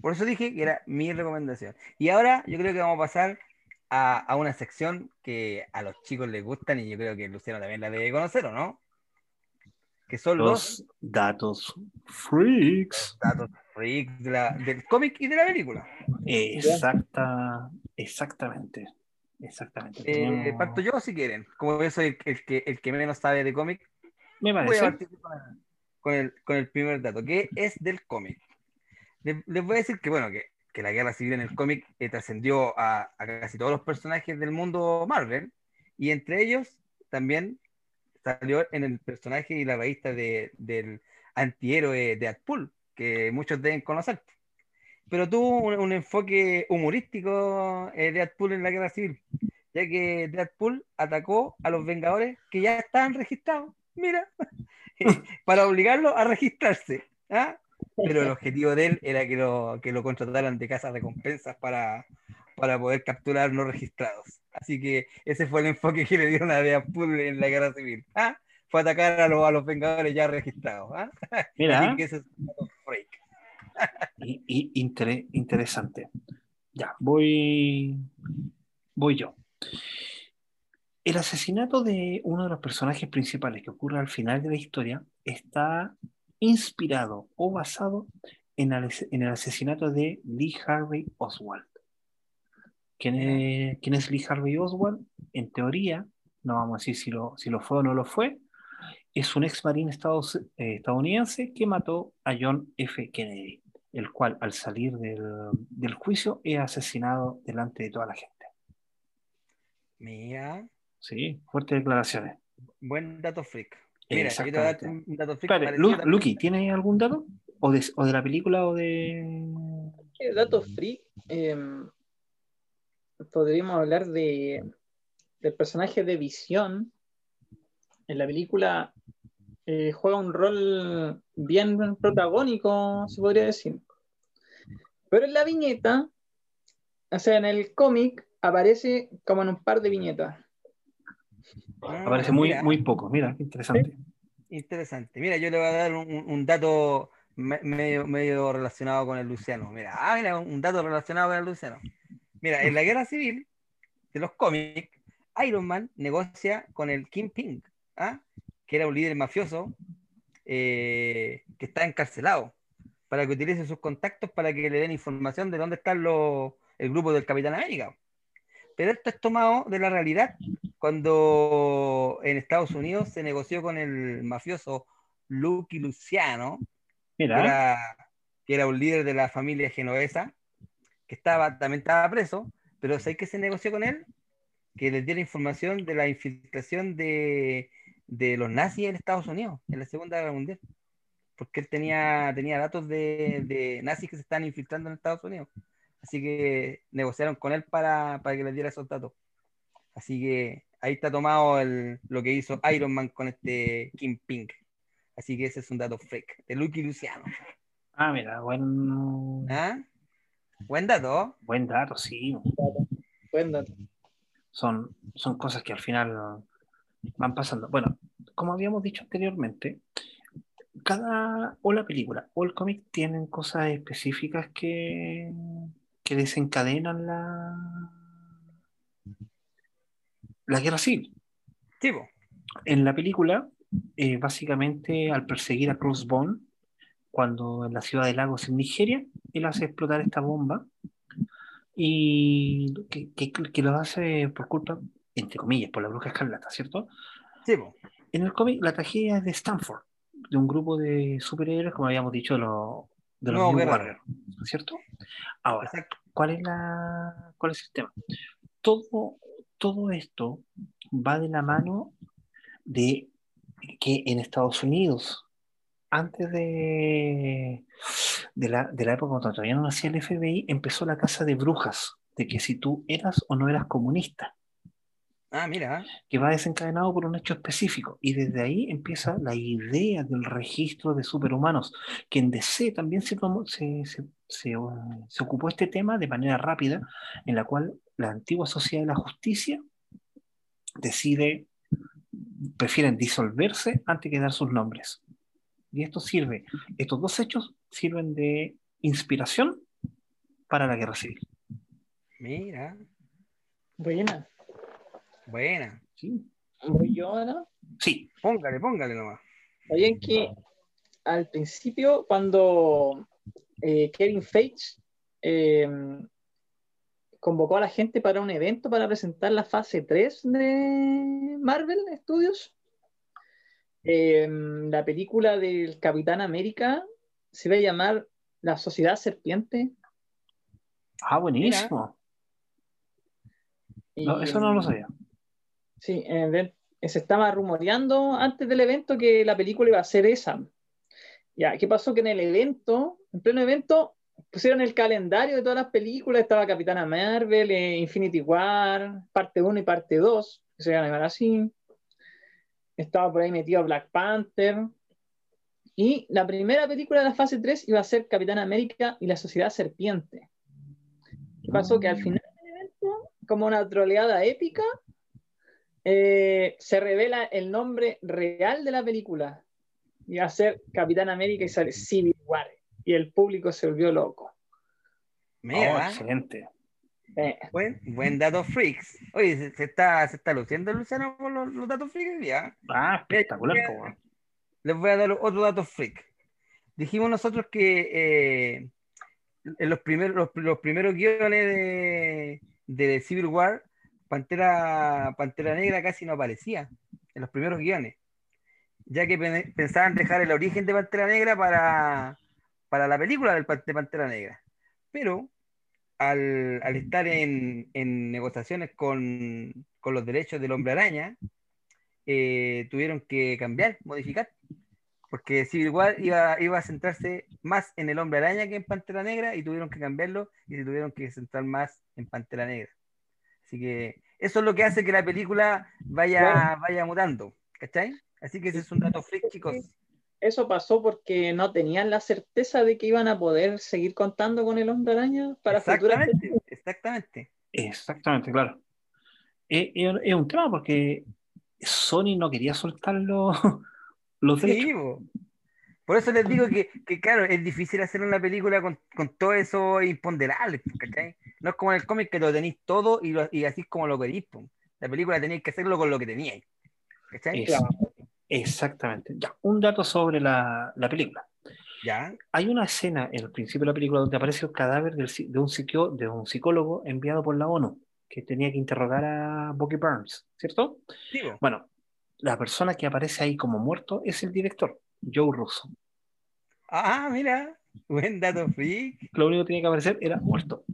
por eso dije que era mi recomendación. Y ahora yo creo que vamos a pasar a, a una sección que a los chicos les gustan y yo creo que Luciano también la debe conocer, ¿o no? Que son los Los datos freaks. datos freaks de la- del cómic y de la película. Exacta, exactamente. Exactamente. Eh, parto yo si quieren. Como yo soy el, que- el que, el que menos sabe de cómic, Me voy a partir con el, con el- con el primer dato, que es del cómic. Les, les voy a decir que, bueno, que, que la guerra civil en el cómic eh, trascendió a, a casi todos los personajes del mundo Marvel, y entre ellos también salió en el personaje y la revista de, del antihéroe Deadpool, que muchos deben conocer. Pero tuvo un, enfoque humorístico eh, Deadpool en la guerra civil. ya que Deadpool atacó a los Vengadores que ya estaban registrados. Mira, para obligarlos a registrarse. ¿ah? Pero el objetivo de él era que lo, que lo contrataran de casas de recompensas para, para poder capturar no registrados. Así que ese fue el enfoque que le dieron a Deadpool en la guerra civil. ¿ah? Fue atacar a, los, a los Vengadores ya registrados. ¿ah? Mira. Así que ese es un break. Y, y intere- interesante. Ya, voy, voy yo. El asesinato de uno de los personajes principales que ocurre al final de la historia está inspirado o basado en el, en el asesinato de Lee Harvey Oswald. ¿Quién es, quién es Lee Harvey Oswald? En teoría, no vamos a decir si lo, si lo fue o no lo fue, es un ex marín estados- eh, estadounidense que mató a John F. Kennedy, el cual al salir del, del juicio es asesinado delante de toda la gente. Mira, Sí, fuertes declaraciones. buen dato freak. Mira, yo te voy a dar Exactamente. un dato freak. Espere, parecido Lu- también. Lucky, ¿tiene algún dato? ¿O de, o de la película o de...? ¿Qué dato free? eh, podríamos hablar de del personaje de Visión. En la película eh, juega un rol bien protagónico, se podría decir. Pero en la viñeta, o sea, en el cómic, aparece como en un par de viñetas. Ah, Aparece muy, mira, muy poco. Mira, qué interesante. Interesante. Mira, yo le voy a dar un, un- un dato me- medio, medio relacionado con el Luciano. Mira, ah, mira, un dato relacionado con el Luciano. Mira, en la guerra civil de los cómics, Iron Man negocia con el Kingpin, ¿ah? que era un líder mafioso eh, que está encarcelado, para que utilice sus contactos para que le den información de dónde están los, el grupo del Capitán América. Pero esto es tomado de la realidad cuando en Estados Unidos se negoció con el mafioso Lucky Luciano, que Mira, era, que era un líder de la familia genovesa, que estaba, también estaba preso, pero ¿sabéis qué se negoció con él? Que les diera información de la infiltración de, de los nazis en Estados Unidos, en la Segunda Guerra Mundial. Porque él tenía, tenía datos de, de nazis que se estaban infiltrando en Estados Unidos. Así que negociaron con él para, para que les diera esos datos. Así que ahí está tomado el- lo que hizo Iron Man con este King Pink. Así que ese es un dato freak de Lucky Luciano. ah, mira, buen, ¿Ah? Buen dato. buen dato, sí. Buen dato. Son, son cosas que al final van pasando. Bueno, como habíamos dicho anteriormente, cada o la película o el cómic tienen cosas específicas que, que desencadenan la, la guerra civil. Sí, po. En la película, eh, básicamente al perseguir a Cruz Bond, cuando en la ciudad de Lagos, en Nigeria, él hace explotar esta bomba y que, que- que lo hace por culpa, entre comillas, por la bruja escarlata, ¿cierto? Sí, po. En el cómic, la tragedia es de Stanford, de un grupo de superhéroes, como habíamos dicho, lo- de los Nuevo New. Warriors, ¿cierto? Ahora, Exacto. ¿cuál es, la, ¿cuál es el tema? Todo, todo esto va de la mano de que en Estados Unidos, antes de, de, la, de la época cuando todavía no nacía el FBI, empezó la casa de brujas, de que si tú eras o no eras comunista, Ah, mira. que va desencadenado por un hecho específico. Y desde ahí empieza la idea del registro de superhumanos, que en DC también se, tomó- se, se, se, se ocupó este tema de manera rápida, en la cual la antigua Sociedad de la Justicia decide, prefieren disolverse antes que dar sus nombres. Y esto sirve, estos dos hechos sirven de inspiración para la guerra civil. Mira. Buena. Buena. ¿Sí? Voy yo ahora. Sí. Póngale, póngale nomás. Sabían que al principio, cuando eh, Kevin Feige eh, convocó a la gente para un evento para presentar la fase 3 de Marvel Studios, eh, la película del Capitán América se va a llamar La Sociedad Serpiente. Ah, buenísimo. Y, No, eso no lo sabía. Sí, eh, de- se estaba rumoreando antes del evento que la película iba a ser esa. Ya, ¿qué pasó? Que en el evento, en pleno evento, pusieron el calendario de todas las películas, estaba Capitana Marvel, eh, Infinity War, parte 1 y parte 2, que se van a llamar así. Estaba por ahí metido Black Panther. Y la primera película de la fase 3 iba a ser Capitán América y la Sociedad Serpiente. ¿Qué pasó? Que al final del evento, como una troleada épica, eh, se revela el nombre real de la película. Iba a ser Capitán América y sale Civil War. Y el público se volvió loco. Mira, Oh, excelente. Eh, buen, buen dato freaks. Oye, se, se está, se está luciendo Luciano con los, los datos freaks día. Ah, espectacular, Mira, po, weón. Les voy a dar otro dato freak. Dijimos nosotros que eh, en los primeros, los, los primeros guiones de, de Civil War, Pantera, Pantera Negra casi no aparecía en los primeros guiones, ya que pen- pensaban dejar el origen de Pantera Negra para, para la película de Pantera Negra. Pero al, al estar en, en negociaciones con, con los derechos del hombre araña, eh, tuvieron que cambiar, modificar, porque Civil War iba, iba a centrarse más en el hombre araña que en Pantera Negra y tuvieron que cambiarlo y se tuvieron que centrar más en Pantera Negra. Así que eso es lo que hace que la película vaya, vaya mutando, ¿cachai? Así que ese es un dato freak, chicos. Eso pasó porque no tenían la certeza de que iban a poder seguir contando con el hombre araña para futuras Exactamente, exactamente. Exactamente, claro. Es, es- es un tema porque Sony no quería soltar los, los derechos. Sí, po. Por eso les digo que, que, claro, es difícil hacer una película con, con todo eso imponderable, ¿cachai? No es como en el cómic que lo tenéis todo y, lo- y así es como lo queréis. La película tenéis que hacerlo con lo que teníais. ¿Cachai? Es- exactamente. Ya, un dato sobre la, la película. Ya. Hay una escena en el principio de la película donde aparece el cadáver del de, un psiquio- de un psicólogo enviado por la ONU que tenía que interrogar a Bucky Burns, ¿cierto? Sí. Bueno, la persona que aparece ahí como muerto es el director, Joe Russo. Ah, mira. Buen dato freak. Lo único que tenía que aparecer era muerto.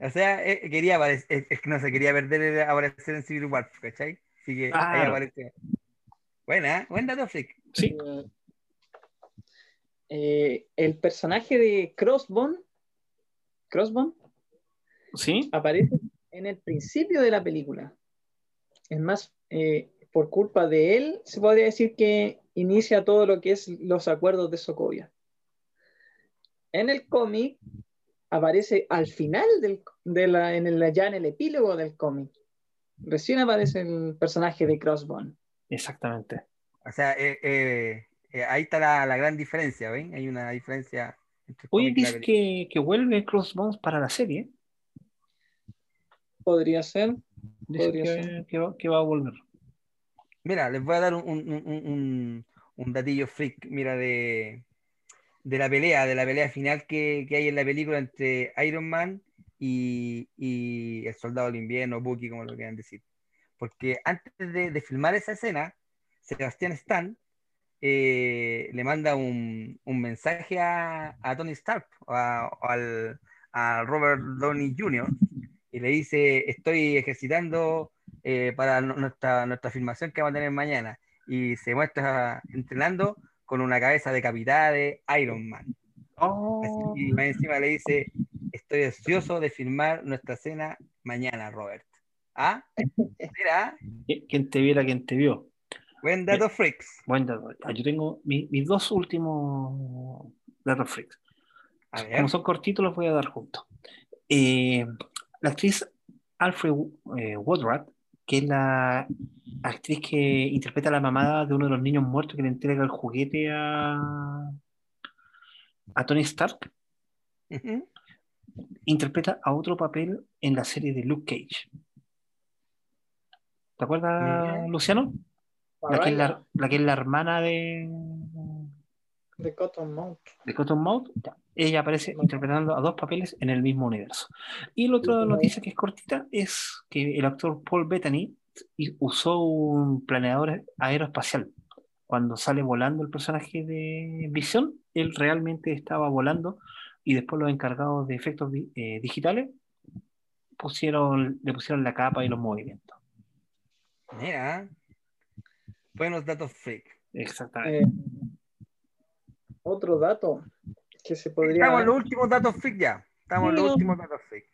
O sea, eh, quería aparecer, es, que no se quería perder el aparecer en Civil War, ¿cachai? Así que ahí aparece. Buena, buen dato freak. Sí, Eh, el personaje de Crossbone, Crossbone sí, aparece en el principio de la película. Es más, eh, por culpa de él, se podría decir que inicia todo lo que es los acuerdos de Sokovia. En el cómic aparece al final del, de la, en el, ya en el epílogo del cómic. Recién aparece el personaje de Crossbone. Exactamente. O sea, eh, eh, eh, ahí está la, la gran diferencia, ¿ven? Hay una diferencia entre el Oye, cómic y la dice que, que vuelve Crossbones para la serie. Podría ser. Dice Podría que, ser. que va, que va a volver. Mira, les voy a dar un, un, un- un- un datillo freak, mira, de, de la pelea, de la pelea final que, que hay en la película entre Iron Man y, y el Soldado del Invierno, Bucky, como lo quieran decir. Porque antes de, de filmar esa escena, Sebastián Stan eh, le manda un, un mensaje a, a Tony Stark, a, al, a Robert Downey Jr., y le dice, estoy ejercitando eh, para nu- nuestra, nuestra filmación que vamos a tener mañana. Y se muestra entrenando con una cabeza decapitada de Iron Man. Oh, Así, y más encima le dice, estoy ansioso de filmar nuestra cena mañana, Robert. ¿Ah? Mira, quien te viera, quien te vio. buen dato freaks. Buen dato. Ah, Yo tengo mi- mis dos últimos datos freaks. A ver, Como son cortitos, los voy a dar juntos. Eh, la actriz Alfred eh, Woodruff, que es la actriz que interpreta a la mamá de uno de los niños muertos que le entrega el juguete a, a Tony Stark, interpreta a otro papel en la serie de Luke Cage. ¿Te acuerdas. Luciano? La que, es la, la que es la hermana de, De Cottonmouth. de Cottonmouth, ella aparece interpretando a dos papeles en el mismo universo. Y la otra noticia que es cortita es que el actor Paul Bettany usó un planeador aeroespacial. Cuando sale volando el personaje de Visión, él realmente estaba volando y después los encargados de efectos eh, digitales pusieron, le pusieron la capa y los movimientos. Mira, buenos datos freak. Exactamente. Eh, otro dato. que se podría. Estamos en los últimos datos freak ya. Estamos en los últimos datos freak.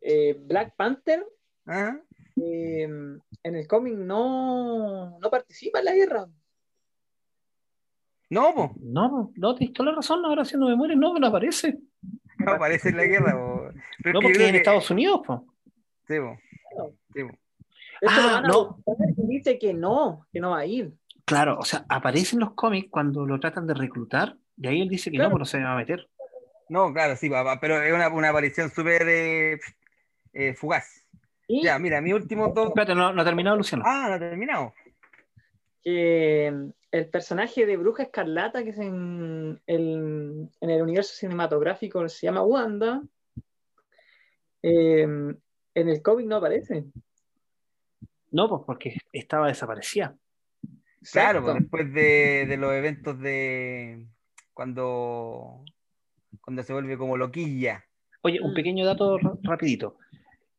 Eh, Black Panther Ajá. eh, en el cómic no, no participa en la guerra. No, po. No, no, tienes toda la razón, ahora haciendo memoria, no, no aparece. No aparece en la guerra. po. Pero No, es que yo porque en que- Estados Unidos, po. Sí, po. Esto Ah, lo van a no. y dice que no, que no va a ir. Claro, o sea, aparece en los cómics cuando lo tratan de reclutar, y ahí él dice que Claro. no, pero se va a meter. No, claro, sí, papá, pero es una, una aparición súper eh, eh, fugaz. Y Ya, mira, mi último dos. Espérate, no, no ha terminado Luciano. Ah, no ha terminado. que el personaje de Bruja Escarlata, que es en el, en el universo cinematográfico, se llama Wanda, eh, en el cómic no aparece. No, pues porque estaba desaparecida. Claro, pues después de, de los eventos de cuando, cuando se vuelve como loquilla. Oye, un pequeño dato ra- rapidito.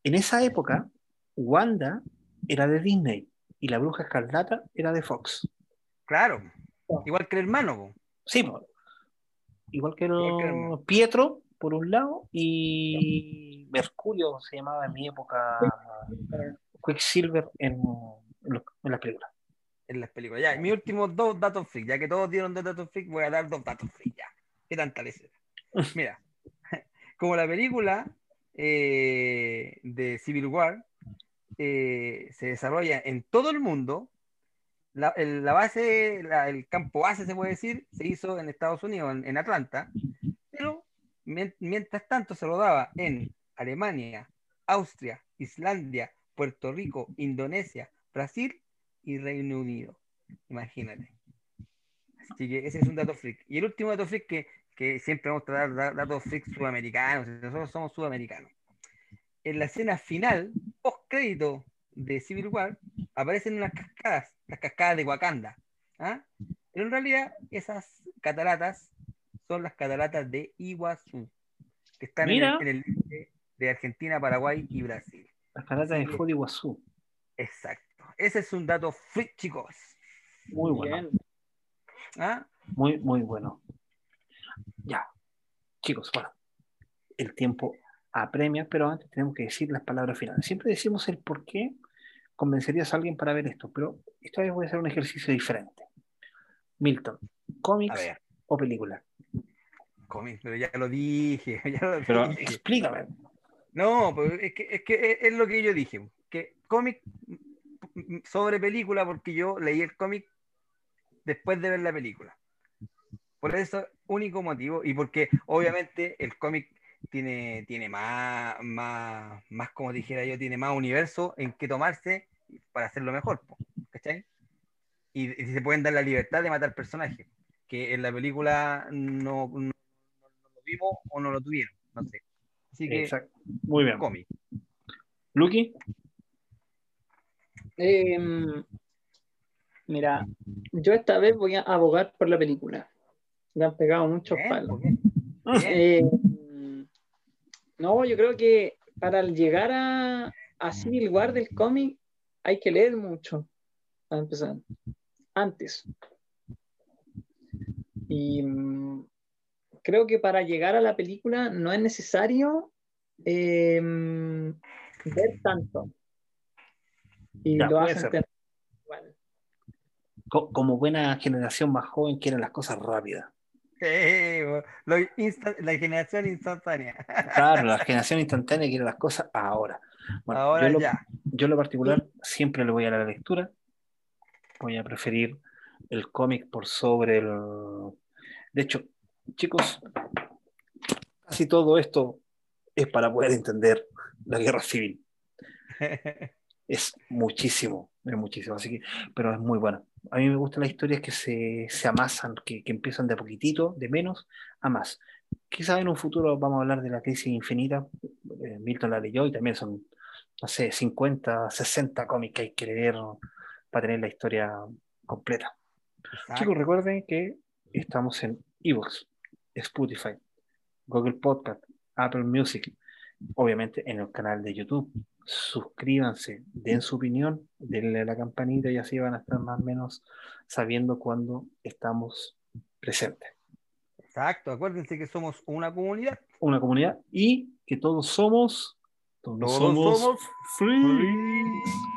En esa época, Wanda era de Disney y la Bruja Escarlata era de Fox. Claro, igual que el hermano. po. Sí, po. igual que, Igual que lo- hermano. Pietro, por un lado, y Mercurio se llamaba en mi época Quicksilver en, en en las películas. en las películas. Ya, mis últimos dos datos freak, ya que todos dieron dos datos freak, voy a dar dos datos freak ya. ¿Qué tanta leche? Mira, como la película eh, de Civil War eh, se desarrolla en todo el mundo, la, el, la base, la- el campo base, se puede decir, se hizo en Estados Unidos, en, en Atlanta, pero mien- mientras tanto se rodaba en Alemania, Austria, Islandia, Puerto Rico, Indonesia, Brasil y Reino Unido. Imagínate. Así que ese es un dato freak. Y el último dato freak que, que siempre vamos a tratar da- datos freak sudamericanos, nosotros somos sudamericanos. En la escena final, post crédito de Civil War, aparecen unas cascadas, las cascadas de Wakanda. ¿ah? Pero en realidad, esas cataratas son las cataratas de Iguazú, que están en el, en el límite de Argentina, Paraguay y Brasil. Las caratas de Sí. Fudi Guazú. Exacto. Ese es un dato freak, chicos. Muy bueno. ¿Ah? Muy, muy bueno. Ya. Chicos, bueno. El tiempo apremia, pero antes tenemos que decir las palabras finales. Siempre decimos el por qué convencerías a alguien para ver esto, pero esta vez voy a hacer un ejercicio diferente. Milton, A cómics ver, o película. cómic, pero ya lo dije. ya lo Pero dije. explícame. No, pues es que, es lo que yo dije, que cómic mm, sobre película, porque yo leí el cómic después de ver la película. Por eso, único motivo, y porque obviamente el cómic tiene, tiene más, más, más, como dijera yo, tiene más universo en que tomarse para hacerlo mejor, ¿cachai? Y, y se pueden dar la libertad de matar personajes, que en la película no, no- no lo vimos o no lo tuvieron, no sé. Así que, Exacto. Muy bien. cómic. Lucky, Em, mira, yo esta vez voy a abogar por la película. Le han pegado muchos Bien, palos. bien. Eh, no, yo creo que para llegar a, a Civil War del cómic hay que leer mucho, para empezar, antes. Y mm, creo que para llegar a la película no es necesario eh, ver tanto. Y Ya, lo hacen tener igual. co- como buena generación más joven, quieren las cosas rápidas. Sí, lo la generación instantánea. Claro, la generación instantánea quiere las cosas ahora. Bueno, Ahora yo, lo, ya. yo en lo particular siempre le voy a la lectura. Voy a preferir el cómic por sobre el... De hecho, chicos, casi todo esto es para poder entender la guerra civil. Es muchísimo, es muchísimo, así que, pero es muy buena. A mí me gustan las historias que se, se amasan, que, que empiezan de a poquitito, de menos a más. Quizás en un futuro vamos a hablar de la crisis infinita. eh, Milton la leyó y también son, no sé, 50, 60 cómics que hay que leer para tener la historia completa. Exacto. Chicos, recuerden que estamos en Evox, Spotify, Google Podcast, Apple Music, obviamente en el canal de YouTube. Suscríbanse, den su opinión, denle a la campanita y así van a estar más o menos sabiendo cuándo estamos presentes. Exacto, acuérdense que somos una comunidad. Una comunidad y que todos somos. Todos, Todos somos, somos free.